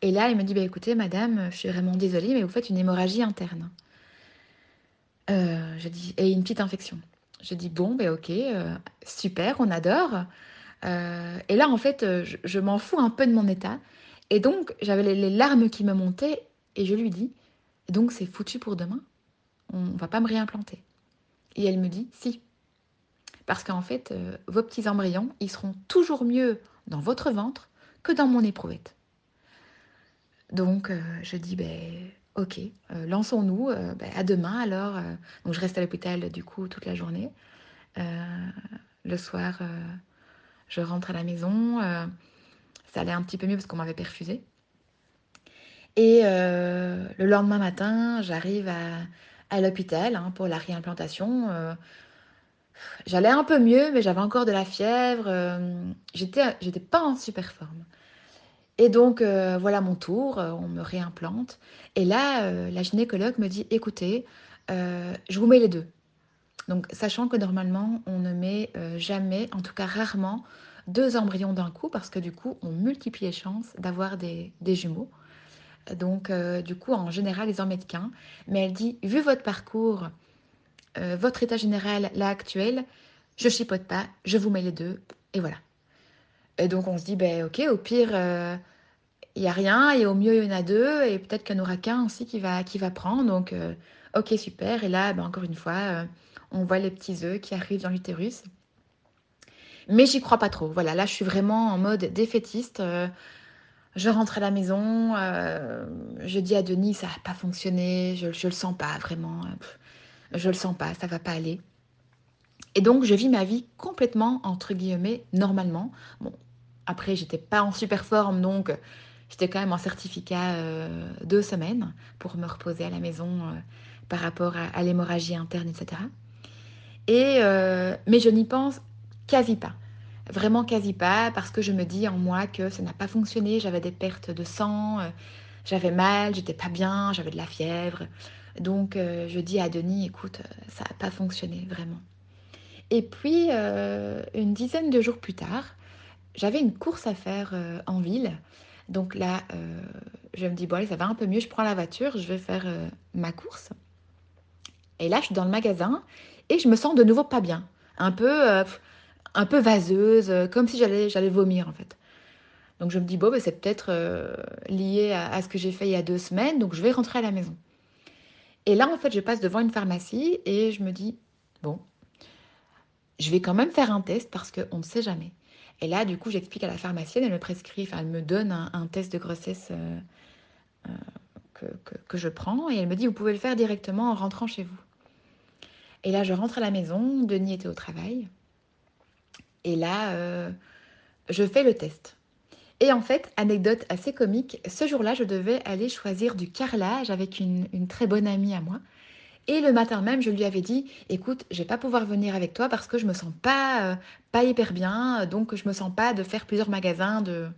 [SPEAKER 2] Et là, elle me dit, bah, écoutez, madame, je suis vraiment désolée, mais vous faites une hémorragie interne. Euh, je dis, et une petite infection. Je dis, bon, ben ok, euh, super, on adore. Euh, et là, en fait, je, m'en fous un peu de mon état. Et donc, j'avais les larmes qui me montaient et je lui dis, donc c'est foutu pour demain on va pas me réimplanter. Et elle me dit si. Parce qu'en fait, euh, vos petits embryons, ils seront toujours mieux dans votre ventre que dans mon éprouvette. Donc, je dis, ben, ok, lançons-nous, ben, à demain alors. donc, je reste à l'hôpital du coup toute la journée. le soir, je rentre à la maison. ça allait un petit peu mieux parce qu'on m'avait perfusé. Et le lendemain matin, j'arrive à, l'hôpital hein, pour la réimplantation. J'allais un peu mieux, mais j'avais encore de la fièvre. Euh, j'étais, pas en super forme. Et donc, euh, voilà mon tour, euh, on me réimplante. Et là, la gynécologue me dit, écoutez, je vous mets les deux. Donc, sachant que normalement, on ne met jamais, en tout cas rarement, deux embryons d'un coup, parce que du coup, on multiplie les chances d'avoir des, des jumeaux. Donc, du coup, en général, ils en mettent qu'un. Mais elle dit, vu votre parcours, euh, votre état général, là actuel, je chipote pas, je vous mets les deux, et voilà. Et donc on se dit, ben ok, au pire, il euh, n'y a rien, et au mieux, il y en a deux, et peut-être qu'il n'y en aura qu'un aussi qui va, prendre. Donc, euh, ok, super. Et là, ben, encore une fois, on voit les petits œufs qui arrivent dans l'utérus. Mais j'y crois pas trop. Voilà, là, je suis vraiment en mode défaitiste. je rentre à la maison, je dis à Denis, ça n'a pas fonctionné, je, ne le sens pas vraiment je le sens pas, ça va pas aller. Et donc je vis ma vie complètement entre guillemets normalement. Bon, après j'étais pas en super forme donc j'étais quand même en certificat euh, deux semaines pour me reposer à la maison euh, par rapport à, l'hémorragie interne, etc. Et euh, mais je n'y pense quasi pas. Vraiment quasi pas parce que je me dis en moi que ça n'a pas fonctionné, j'avais des pertes de sang, j'avais mal, j'étais pas bien, j'avais de la fièvre. Donc euh, je dis à Denis, écoute, euh, ça n'a pas fonctionné vraiment. Et puis, euh, une dizaine de jours plus tard, j'avais une course à faire en ville. Donc là, je me dis, bon allez, ça va un peu mieux, je prends la voiture, je vais faire ma course. Et là, je suis dans le magasin et je me sens de nouveau pas bien. Un peu, un peu vaseuse, comme si j'allais, vomir en fait. Donc je me dis, bon, ben, c'est peut-être lié à, ce que j'ai fait il y a deux semaines, donc je vais rentrer à la maison. Et là, en fait, je passe devant une pharmacie et je me dis, bon, je vais quand même faire un test parce qu'on ne sait jamais. Et là, du coup, j'explique à la pharmacienne, elle me prescrit, enfin, elle me donne un, test de grossesse euh, euh, que, je prends et elle me dit, vous pouvez le faire directement en rentrant chez vous. Et là, je rentre à la maison, Denis était au travail. Et là, euh, je fais le test. Et en fait, anecdote assez comique, ce jour-là, je devais aller choisir du carrelage avec une, très bonne amie à moi. Et le matin même, je lui avais dit, écoute, je vais pas pouvoir venir avec toi parce que je me sens pas, euh, pas hyper bien, donc je me sens pas de faire plusieurs magasins de,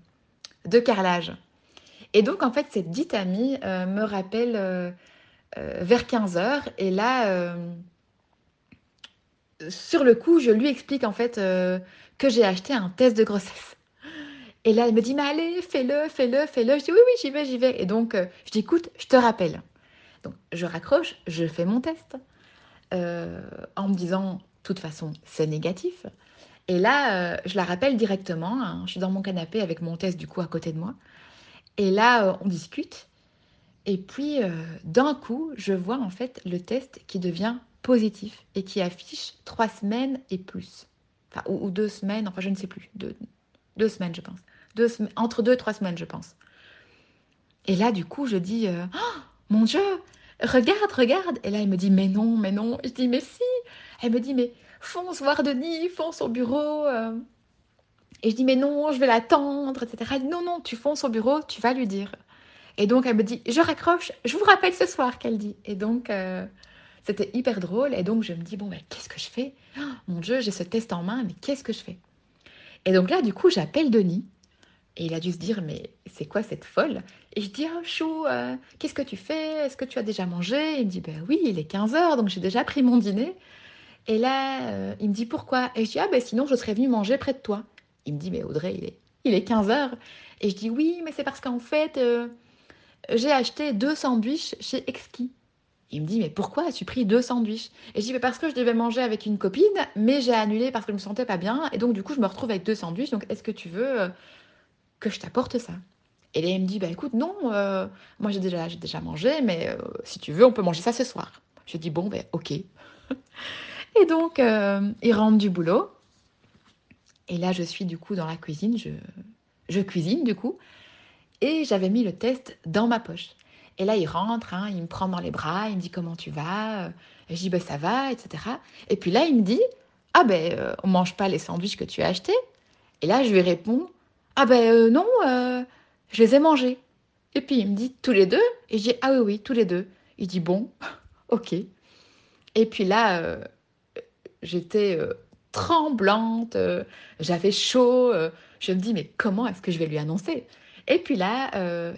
[SPEAKER 2] de carrelage. Et donc, en fait, cette dite amie euh, me rappelle euh, vers 15h. Et là, sur le coup, je lui explique en fait que j'ai acheté un test de grossesse. Et là, elle me dit, mais allez, fais-le, fais-le, fais-le. Je dis, oui, oui, j'y vais, j'y vais. Et donc, euh, je dis, écoute, je te rappelle. Donc, je raccroche, je fais mon test euh, en me disant, de toute façon, c'est négatif. Et là, euh, je la rappelle directement. Hein. je suis dans mon canapé avec mon test, du coup, à côté de moi. Et là, on discute. Et puis, d'un coup, je vois en fait le test qui devient positif et qui affiche trois semaines et plus. Enfin, ou, deux semaines, enfin, je ne sais plus. Deux, deux semaines, je pense entre deux et trois semaines, je pense. Et là, du coup, je dis, euh, oh, mon Dieu, regarde, regarde. Et là, elle me dit, mais non, mais non. Je dis, mais si. Elle me dit, mais fonce voir Denis, fonce au bureau. Euh. Et je dis, mais non, je vais l'attendre, etc. Elle dit, non, non, tu fonces au bureau, tu vas lui dire. Et donc, elle me dit, je raccroche, je vous rappelle ce soir qu'elle dit. Et donc, euh, c'était hyper drôle. Et donc, je me dis, bon, mais qu'est-ce que je fais? Oh, Mon Dieu, j'ai ce test en main, mais qu'est-ce que je fais? Et donc là, du coup, j'appelle Denis. Et il a dû se dire, mais c'est quoi cette folle? Et je dis, oh chou, euh, qu'est-ce que tu fais? Est-ce que tu as déjà mangé? Il me dit, ben oui, il est 15h, donc j'ai déjà pris mon dîner. Et là, euh, il me dit, pourquoi? Et je dis, ah ben sinon, je serais venue manger près de toi. Il me dit, mais Audrey, il est, il est 15h. Et je dis, oui, mais c'est parce qu'en fait, euh, j'ai acheté deux sandwichs chez Exki. Il me dit, mais pourquoi as-tu pris deux sandwichs? Et je dis, parce que je devais manger avec une copine, mais j'ai annulé parce que je me sentais pas bien. Et donc, du coup, je me retrouve avec deux sandwichs. Donc, est-ce que tu veux que je t'apporte ça. Et là, il me dit, bah écoute, non, euh, moi j'ai déjà, j'ai déjà mangé, mais euh, si tu veux, on peut manger ça ce soir. Je dis, bon, ben ok. et donc, euh, il rentre du boulot. Et là, je suis du coup dans la cuisine, je, je cuisine du coup. Et j'avais mis le test dans ma poche. Et là, il rentre, hein, il me prend dans les bras, il me dit comment tu vas? Et je dis ben ça va, etc. Et puis là, il me dit ah ben on mange pas les sandwichs que tu as achetés. Et là, je lui réponds ah ben euh, non, euh, je les ai mangés. Et puis il me dit tous les deux? Et je dis ah oui oui tous les deux. Il dit bon, ok. Et puis là, j'étais tremblante, j'avais chaud. je me dis mais comment est-ce que je vais lui annoncer? Et puis là,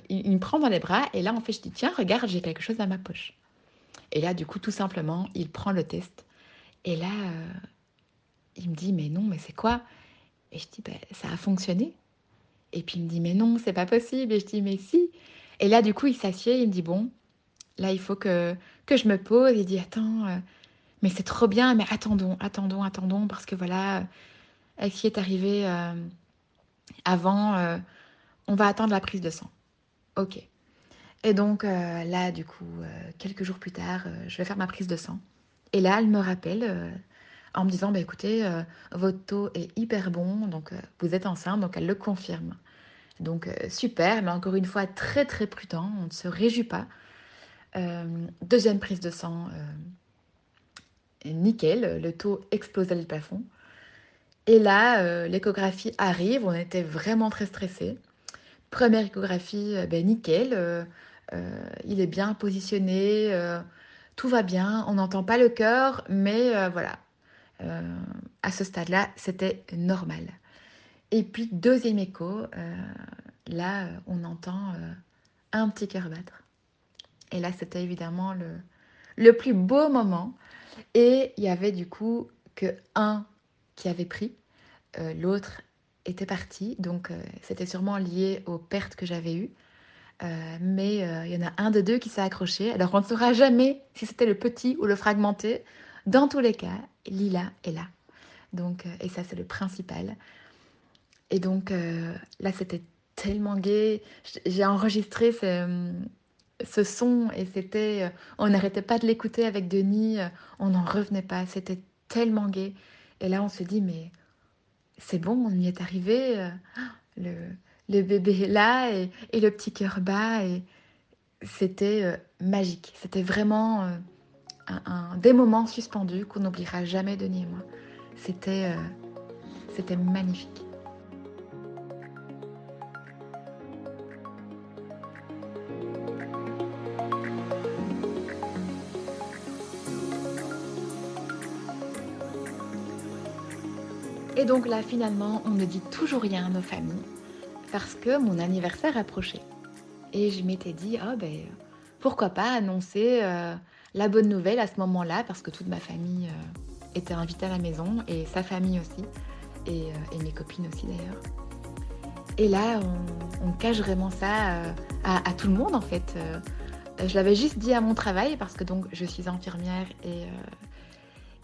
[SPEAKER 2] il, me prend dans les bras et là en fait je dis tiens regarde j'ai quelque chose dans ma poche. Et là, du coup, tout simplement, il prend le test. Et là, euh, il me dit, mais non, mais c'est quoi? Et je dis, ben, ça a fonctionné. Et puis il me dit, mais non, c'est pas possible. Et je dis, mais si. Et là, du coup, il s'assied, il me dit, bon, là, il faut que, que je me pose. Il dit, attends, euh, mais c'est trop bien, mais attendons, attendons, attendons, parce que voilà, ce qui est arrivé euh, avant, on va attendre la prise de sang. Ok. Et donc euh, là, du coup, euh, quelques jours plus tard, euh, je vais faire ma prise de sang. Et là, elle me rappelle en me disant, bah, écoutez, votre taux est hyper bon, donc vous êtes enceinte, donc elle le confirme. Donc super, mais encore une fois, très très prudent, on ne se réjouit pas. deuxième prise de sang, nickel, le taux explosait le plafond. Et là, l'échographie arrive, on était vraiment très stressés. Première échographie, ben, nickel, euh, il est bien positionné, euh, tout va bien, on n'entend pas le cœur, mais euh, voilà, à ce stade-là, c'était normal. Et puis, deuxième écho, là, on entend un petit cœur battre. Et là, c'était évidemment le, le plus beau moment. Et il y avait du coup que un qui avait pris, l'autre était parti. Donc, c'était sûrement lié aux pertes que j'avais eues. Euh, mais euh, il y en a un de deux qui s'est accroché. Alors on ne saura jamais si c'était le petit ou le fragmenté. Dans tous les cas, Lila est là. Donc, euh, et ça, c'est le principal. Et donc là, c'était tellement gai. J'ai enregistré ce, ce, son et c'était. on n'arrêtait pas de l'écouter avec Denis. On n'en revenait pas. C'était tellement gai. Et là, on se dit, mais c'est bon, on y est arrivé. Le, le bébé là et, le petit cœur bas. Et c'était euh, magique. C'était vraiment un, des moments suspendus qu'on n'oubliera jamais, Denis et moi. C'était, euh, c'était magnifique. Et donc là, finalement, on ne dit toujours rien à nos familles parce que mon anniversaire approchait. Et je m'étais dit, oh ben, pourquoi pas annoncer euh, la bonne nouvelle à ce moment-là, parce que toute ma famille euh, était invitée à la maison, et sa famille aussi, et, euh, mes copines aussi d'ailleurs. Et là, on, cache vraiment ça à, tout le monde en fait. je l'avais juste dit à mon travail, parce que donc je suis infirmière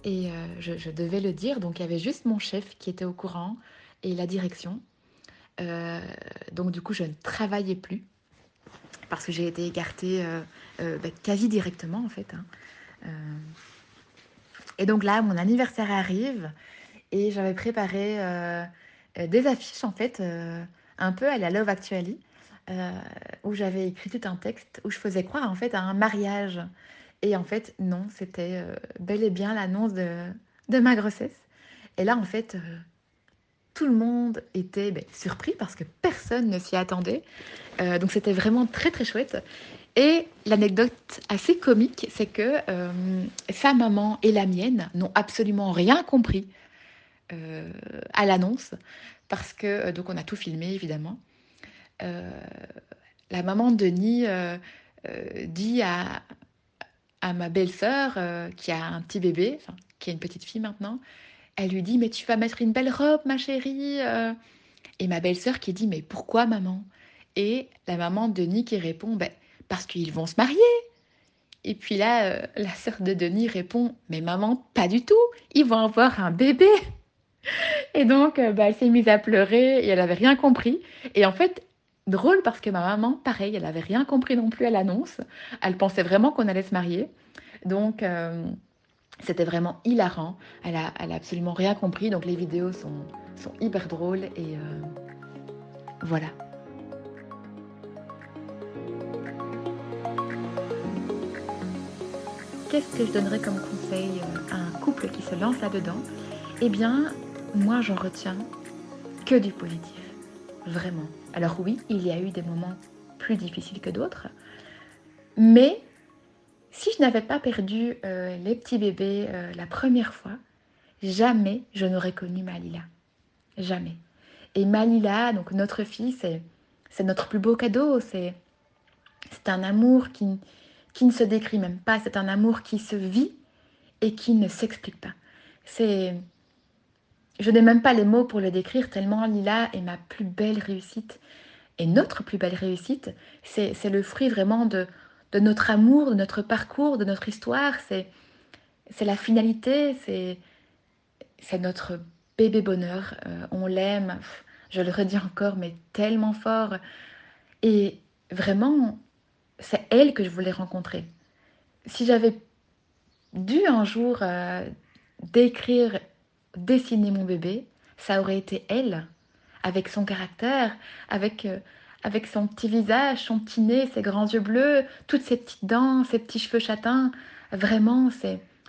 [SPEAKER 2] et, je, devais le dire, donc il y avait juste mon chef qui était au courant, et la direction. Euh, donc du coup, je ne travaillais plus parce que j'ai été écartée euh, euh, bah, quasi directement en fait. Hein. et donc là, mon anniversaire arrive et j'avais préparé des affiches en fait, un peu à la Love Actually, où j'avais écrit tout un texte où je faisais croire en fait à un mariage. Et en fait, non, c'était bel et bien l'annonce de, ma grossesse. Et là, en fait, tout le monde était ben, surpris parce que personne ne s'y attendait. Euh, donc c'était vraiment très très chouette. Et l'anecdote assez comique, c'est que euh, sa maman et la mienne n'ont absolument rien compris euh, à l'annonce parce que donc on a tout filmé évidemment. la maman de Denis dit à, à ma belle-sœur qui a un petit bébé, qui a une petite fille maintenant, elle lui dit, mais tu vas mettre une belle robe, ma chérie. Euh. Et ma belle-sœur qui dit, mais pourquoi, maman? Et la maman de Denis qui répond, ben, parce qu'ils vont se marier. Et puis là, euh, la sœur de Denis répond, mais maman, pas du tout, ils vont avoir un bébé. Et donc, euh, bah, elle s'est mise à pleurer et elle n'avait rien compris. Et en fait, drôle parce que ma maman, pareil, elle n'avait rien compris non plus à l'annonce. Elle pensait vraiment qu'on allait se marier. Donc, c'était vraiment hilarant. Elle a, absolument rien compris, donc les vidéos sont, hyper drôles et euh, voilà. Qu'est-ce que je donnerais comme conseil euh, à un couple qui se lance là-dedans? Eh bien, moi j'en retiens que du positif. Vraiment. Alors oui, il y a eu des moments plus difficiles que d'autres, mais si je n'avais pas perdu euh, les petits bébés euh, la première fois, jamais je n'aurais connu Malila. Jamais. Et Malila, donc notre fille, c'est, notre plus beau cadeau. C'est, c'est un amour qui, qui ne se décrit même pas. C'est un amour qui se vit et qui ne s'explique pas. C'est, je n'ai même pas les mots pour le décrire tellement Lila est ma plus belle réussite. Et notre plus belle réussite, c'est, c'est le fruit vraiment de, de notre amour, de notre parcours, de notre histoire. C'est, c'est la finalité, c'est, c'est notre bébé bonheur. Euh, on l'aime, je le redis encore, mais tellement fort. Et vraiment, c'est elle que je voulais rencontrer. Si j'avais dû un jour euh, décrire, dessiner mon bébé, ça aurait été elle, avec son caractère, avec, euh, avec son petit visage, son petit nez, ses grands yeux bleus, toutes ses petites dents, ses petits cheveux châtains. Vraiment,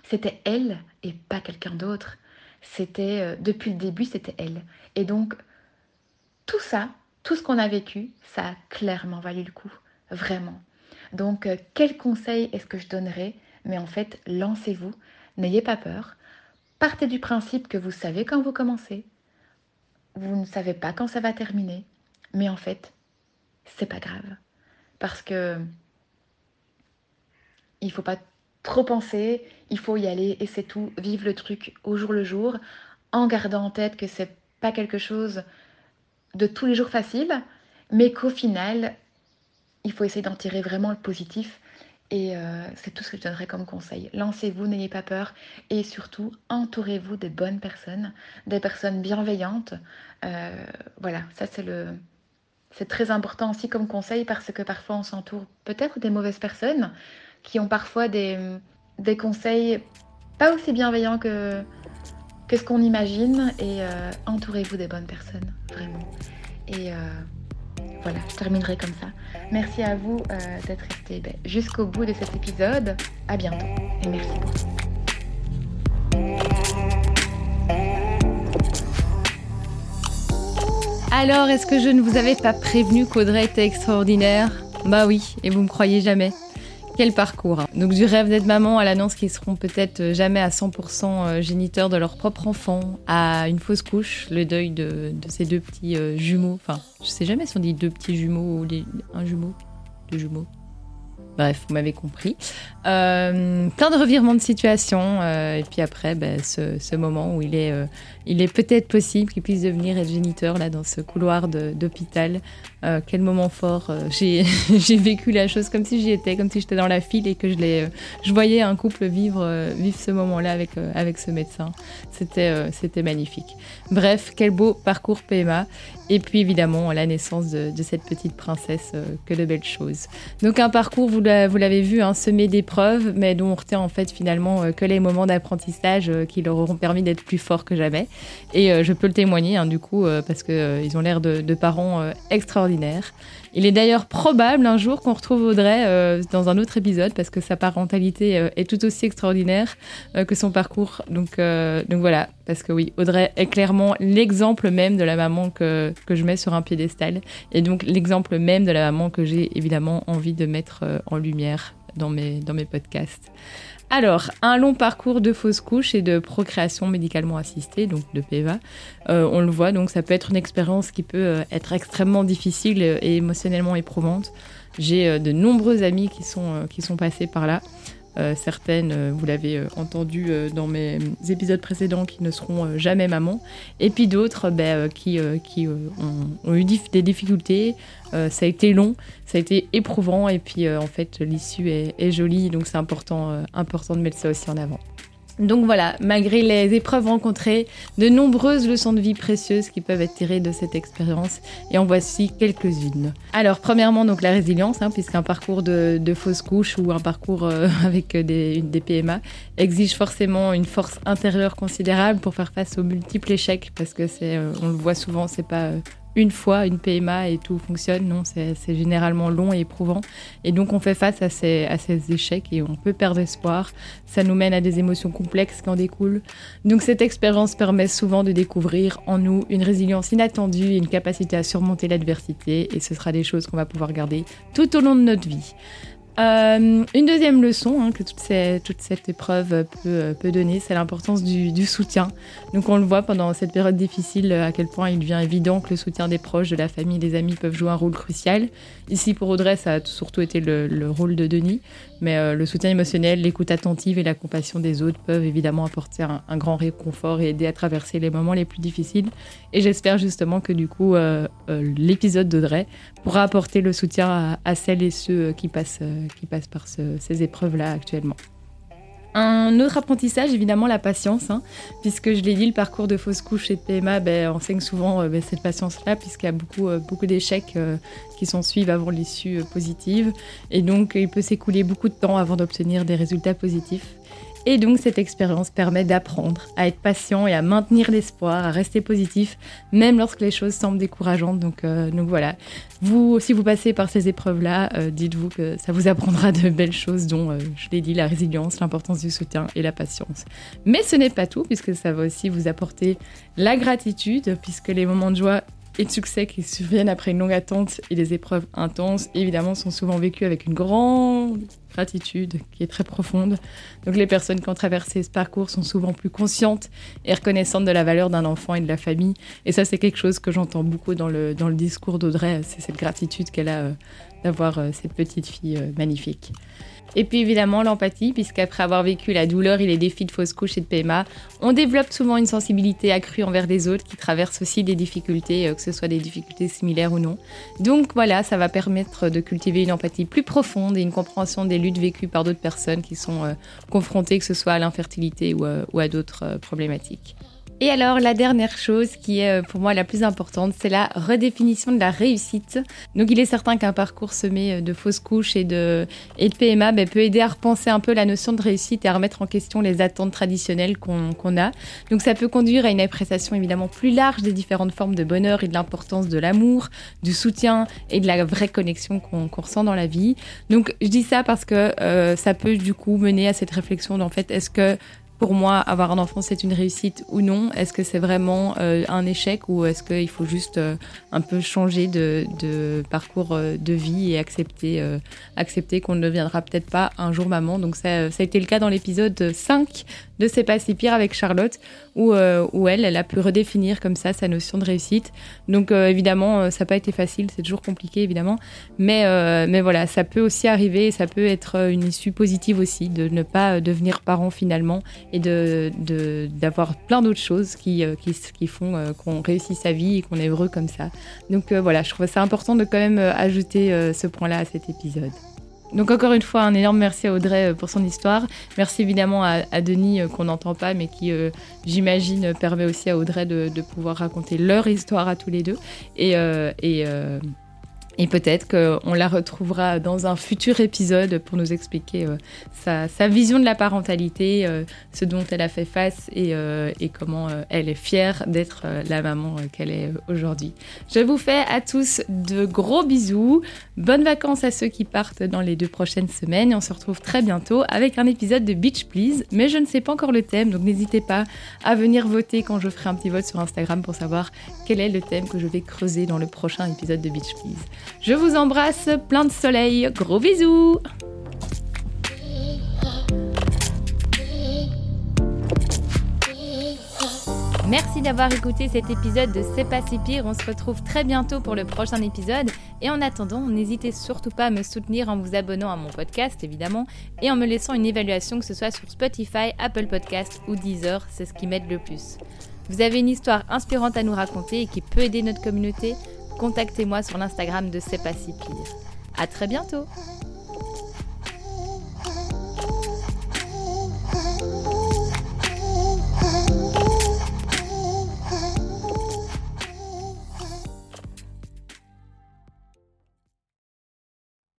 [SPEAKER 2] c'était elle et pas quelqu'un d'autre. C'était euh, depuis le début, c'était elle. Et donc tout ça, tout ce qu'on a vécu, ça a clairement valu le coup, vraiment. Donc euh, quel conseil est-ce que je donnerais? Mais en fait, lancez-vous, n'ayez pas peur. Partez du principe que vous savez quand vous commencez. Vous ne savez pas quand ça va terminer, mais en fait, c'est pas grave parce que il faut pas trop penser, il faut y aller et c'est tout, vivre le truc au jour le jour, en gardant en tête que c'est pas quelque chose de tous les jours facile, mais qu'au final, il faut essayer d'en tirer vraiment le positif. Et euh, c'est tout ce que je donnerais comme conseil. Lancez-vous, n'ayez pas peur et surtout entourez-vous des bonnes personnes, des personnes bienveillantes. Euh, voilà, ça c'est le, c'est très important aussi comme conseil parce que parfois on s'entoure peut-être des mauvaises personnes qui ont parfois des, des conseils pas aussi bienveillants que, que ce qu'on imagine. Et euh, entourez-vous des bonnes personnes, vraiment. Et euh, voilà, je terminerai comme ça. Merci à vous euh, d'être resté ben, jusqu'au bout de cet épisode. À bientôt et merci beaucoup.
[SPEAKER 1] Alors, est-ce que je ne vous avais pas prévenu qu'Audrey était extraordinaire? Bah oui, et vous me croyez jamais. Quel parcours hein. Donc du rêve d'être maman à l'annonce qu'ils seront peut-être jamais à 100% euh, géniteurs de leur propre enfant, à une fausse couche, le deuil de, ces deux petits euh, jumeaux. Enfin, je sais jamais si on dit deux petits jumeaux ou un jumeau, deux jumeaux. Bref, vous m'avez compris. Euh, plein de revirements de situation. et puis après, ben, ce, moment où il est, il est peut-être possible qu'il puisse devenir géniteur là, dans ce couloir d'hôpital euh, quel moment fort. Euh, j'ai vécu la chose comme si j'y étais, comme si j'étais dans la file et que je, euh, je voyais un couple vivre, vivre ce moment-là avec, avec ce médecin. C'était c'était magnifique. Bref, quel beau parcours PMA. Et puis évidemment, la naissance de, cette petite princesse, que de belles choses. Donc un parcours, vous l'avez vu, hein, semé d'épreuves, mais dont on retient en fait finalement que les moments d'apprentissage qui leur auront permis d'être plus forts que jamais. Et je peux le témoigner, hein, du coup, parce qu'ils ont l'air de, parents extraordinaires il est d'ailleurs probable un jour qu'on retrouve Audrey euh, dans un autre épisode parce que sa parentalité euh, est tout aussi extraordinaire euh, que son parcours. Donc, donc voilà, parce que oui, Audrey est clairement l'exemple même de la maman que, que je mets sur un piédestal et donc l'exemple même de la maman que j'ai évidemment envie de mettre en lumière dans mes, dans mes podcasts. Alors, un long parcours de fausses couches et de procréation médicalement assistée, donc de PEVA. Euh, on le voit, donc ça peut être une expérience qui peut euh, être extrêmement difficile et émotionnellement éprouvante. J'ai euh, de nombreux amis qui sont, qui sont passés par là. Euh, certaines, euh, vous l'avez euh, entendu dans mes épisodes précédents, qui ne seront jamais maman. Et puis d'autres ben, qui, qui ont, eu des difficultés. ça a été long, ça a été éprouvant. Et puis en fait, l'issue est, est, jolie. Donc c'est important, important de mettre ça aussi en avant. Donc voilà, malgré les épreuves rencontrées, de nombreuses leçons de vie précieuses qui peuvent être tirées de cette expérience. Et en voici quelques-unes. Alors, premièrement, donc la résilience, hein, puisqu'un parcours de, fausse couche ou un parcours euh, avec des, des, PMA exige forcément une force intérieure considérable pour faire face aux multiples échecs, parce que c'est, euh, on le voit souvent, c'est pas euh, une fois une PMA et tout fonctionne. Non, c'est généralement long et éprouvant. Et donc on fait face à ces, à ces échecs et on peut perdre espoir. Ça nous mène à des émotions complexes qui en découlent. Donc cette expérience permet souvent de découvrir en nous une résilience inattendue et une capacité à surmonter l'adversité. Et ce sera des choses qu'on va pouvoir garder tout au long de notre vie. Euh, une deuxième leçon hein, que toute, cette épreuve peut, donner, c'est l'importance du, soutien. Donc on le voit pendant cette période difficile à quel point il devient évident que le soutien des proches, de la famille, des amis peuvent jouer un rôle crucial. Ici pour Audrey, ça a surtout été le, le rôle de Denis, mais euh, le soutien émotionnel, l'écoute attentive et la compassion des autres peuvent évidemment apporter un, grand réconfort et aider à traverser les moments les plus difficiles. Et j'espère justement que du coup euh, l'épisode d'Audrey pourra apporter le soutien à, celles et ceux qui passent qui passent par ce, ces épreuves-là actuellement. Un autre apprentissage, évidemment, la patience, hein, puisque je l'ai dit, le parcours de fausse couche et de PMA ben, enseigne souvent euh, ben, cette patience-là, puisqu'il y a beaucoup, euh, beaucoup d'échecs euh, qui s'en suivent avant l'issue positive. Et donc, il peut s'écouler beaucoup de temps avant d'obtenir des résultats positifs. Et donc cette expérience permet d'apprendre à être patient et à maintenir l'espoir, à rester positif, même lorsque les choses semblent décourageantes. Donc, euh, voilà, vous, si vous passez par ces épreuves-là, euh, dites-vous que ça vous apprendra de belles choses, dont, euh, je l'ai dit, la résilience, l'importance du soutien et la patience. Mais ce n'est pas tout, puisque ça va aussi vous apporter la gratitude, puisque les moments de joie et de succès qui surviennent après une longue attente et des épreuves intenses, évidemment, sont souvent vécues avec une grande gratitude qui est très profonde. Donc les personnes qui ont traversé ce parcours sont souvent plus conscientes et reconnaissantes de la valeur d'un enfant et de la famille. Et ça, c'est quelque chose que j'entends beaucoup dans le, dans le discours d'Audrey, c'est cette gratitude qu'elle a euh, d'avoir euh, cette petite fille euh, magnifique. Et puis évidemment l'empathie, puisqu'après avoir vécu la douleur et les défis de fausse couche et de PMA, on développe souvent une sensibilité accrue envers des autres qui traversent aussi des difficultés, euh, que ce soit des difficultés similaires ou non. Donc voilà, ça va permettre de cultiver une empathie plus profonde et une compréhension des luttes vécues par d'autres personnes qui sont euh, confrontées, que ce soit à l'infertilité ou, euh, ou à d'autres problématiques. Et alors, la dernière chose qui est euh, pour moi la plus importante, c'est la redéfinition de la réussite. Donc, il est certain qu'un parcours semé euh, de fausses couches et de, et de PMA ben, peut aider à repenser un peu la notion de réussite et à remettre en question les attentes traditionnelles qu'on qu a. Donc, ça peut conduire à une appréciation évidemment plus large des différentes formes de bonheur et de l'importance de l'amour, du soutien et de la vraie connexion qu'on qu ressent dans la vie. Donc, je dis ça parce que euh, ça peut du coup mener à cette réflexion d'en fait, est-ce que pour moi, avoir un enfant, c'est une réussite ou non? Est-ce que c'est vraiment euh, un échec ou est-ce qu'il faut juste euh, un peu changer de, parcours euh, de vie et accepter, accepter qu'on ne deviendra peut-être pas un jour maman? Donc ça, ça a été le cas dans l'épisode 5 de C'est pas si pire avec Charlotte, où, euh, où elle, elle a pu redéfinir comme ça sa notion de réussite. Donc euh, évidemment, euh, ça n'a pas été facile, c'est toujours compliqué évidemment, mais, mais voilà, ça peut aussi arriver, ça peut être une issue positive aussi, de ne pas devenir parent finalement et d'avoir de, plein d'autres choses qui, qui, qui font qu'on réussit sa vie et qu'on est heureux comme ça. Donc voilà, je trouve ça important de quand même ajouter ce point-là à cet épisode. Donc encore une fois, un énorme merci à Audrey euh, pour son histoire. Merci évidemment à, Denis euh, qu'on n'entend pas, mais qui, euh, j'imagine, permet aussi à Audrey de, pouvoir raconter leur histoire à tous les deux. Et, et euh, Et peut-être qu'on la retrouvera dans un futur épisode pour nous expliquer euh, sa, vision de la parentalité, euh, ce dont elle a fait face et, euh, comment elle est fière d'être la maman qu'elle est aujourd'hui. Je vous fais à tous de gros bisous. Bonnes vacances à ceux qui partent dans les deux prochaines semaines. On se retrouve très bientôt avec un épisode de Beach Please. Mais je ne sais pas encore le thème, donc n'hésitez pas à venir voter quand je ferai un petit vote sur Instagram pour savoir quel est le thème que je vais creuser dans le prochain épisode de Beach Please. Je vous embrasse, plein de soleil, gros bisous Merci d'avoir écouté cet épisode de C'est pas si pire. On se retrouve très bientôt pour le prochain épisode. Et en attendant, n'hésitez surtout pas à me soutenir en vous abonnant à mon podcast, évidemment, et en me laissant une évaluation, que ce soit sur Spotify, Apple Podcast ou Deezer. C'est ce qui m'aide le plus. Vous avez une histoire inspirante à nous raconter et qui peut aider notre communauté contactez-moi sur l'Instagram de C'est pas si. À très bientôt!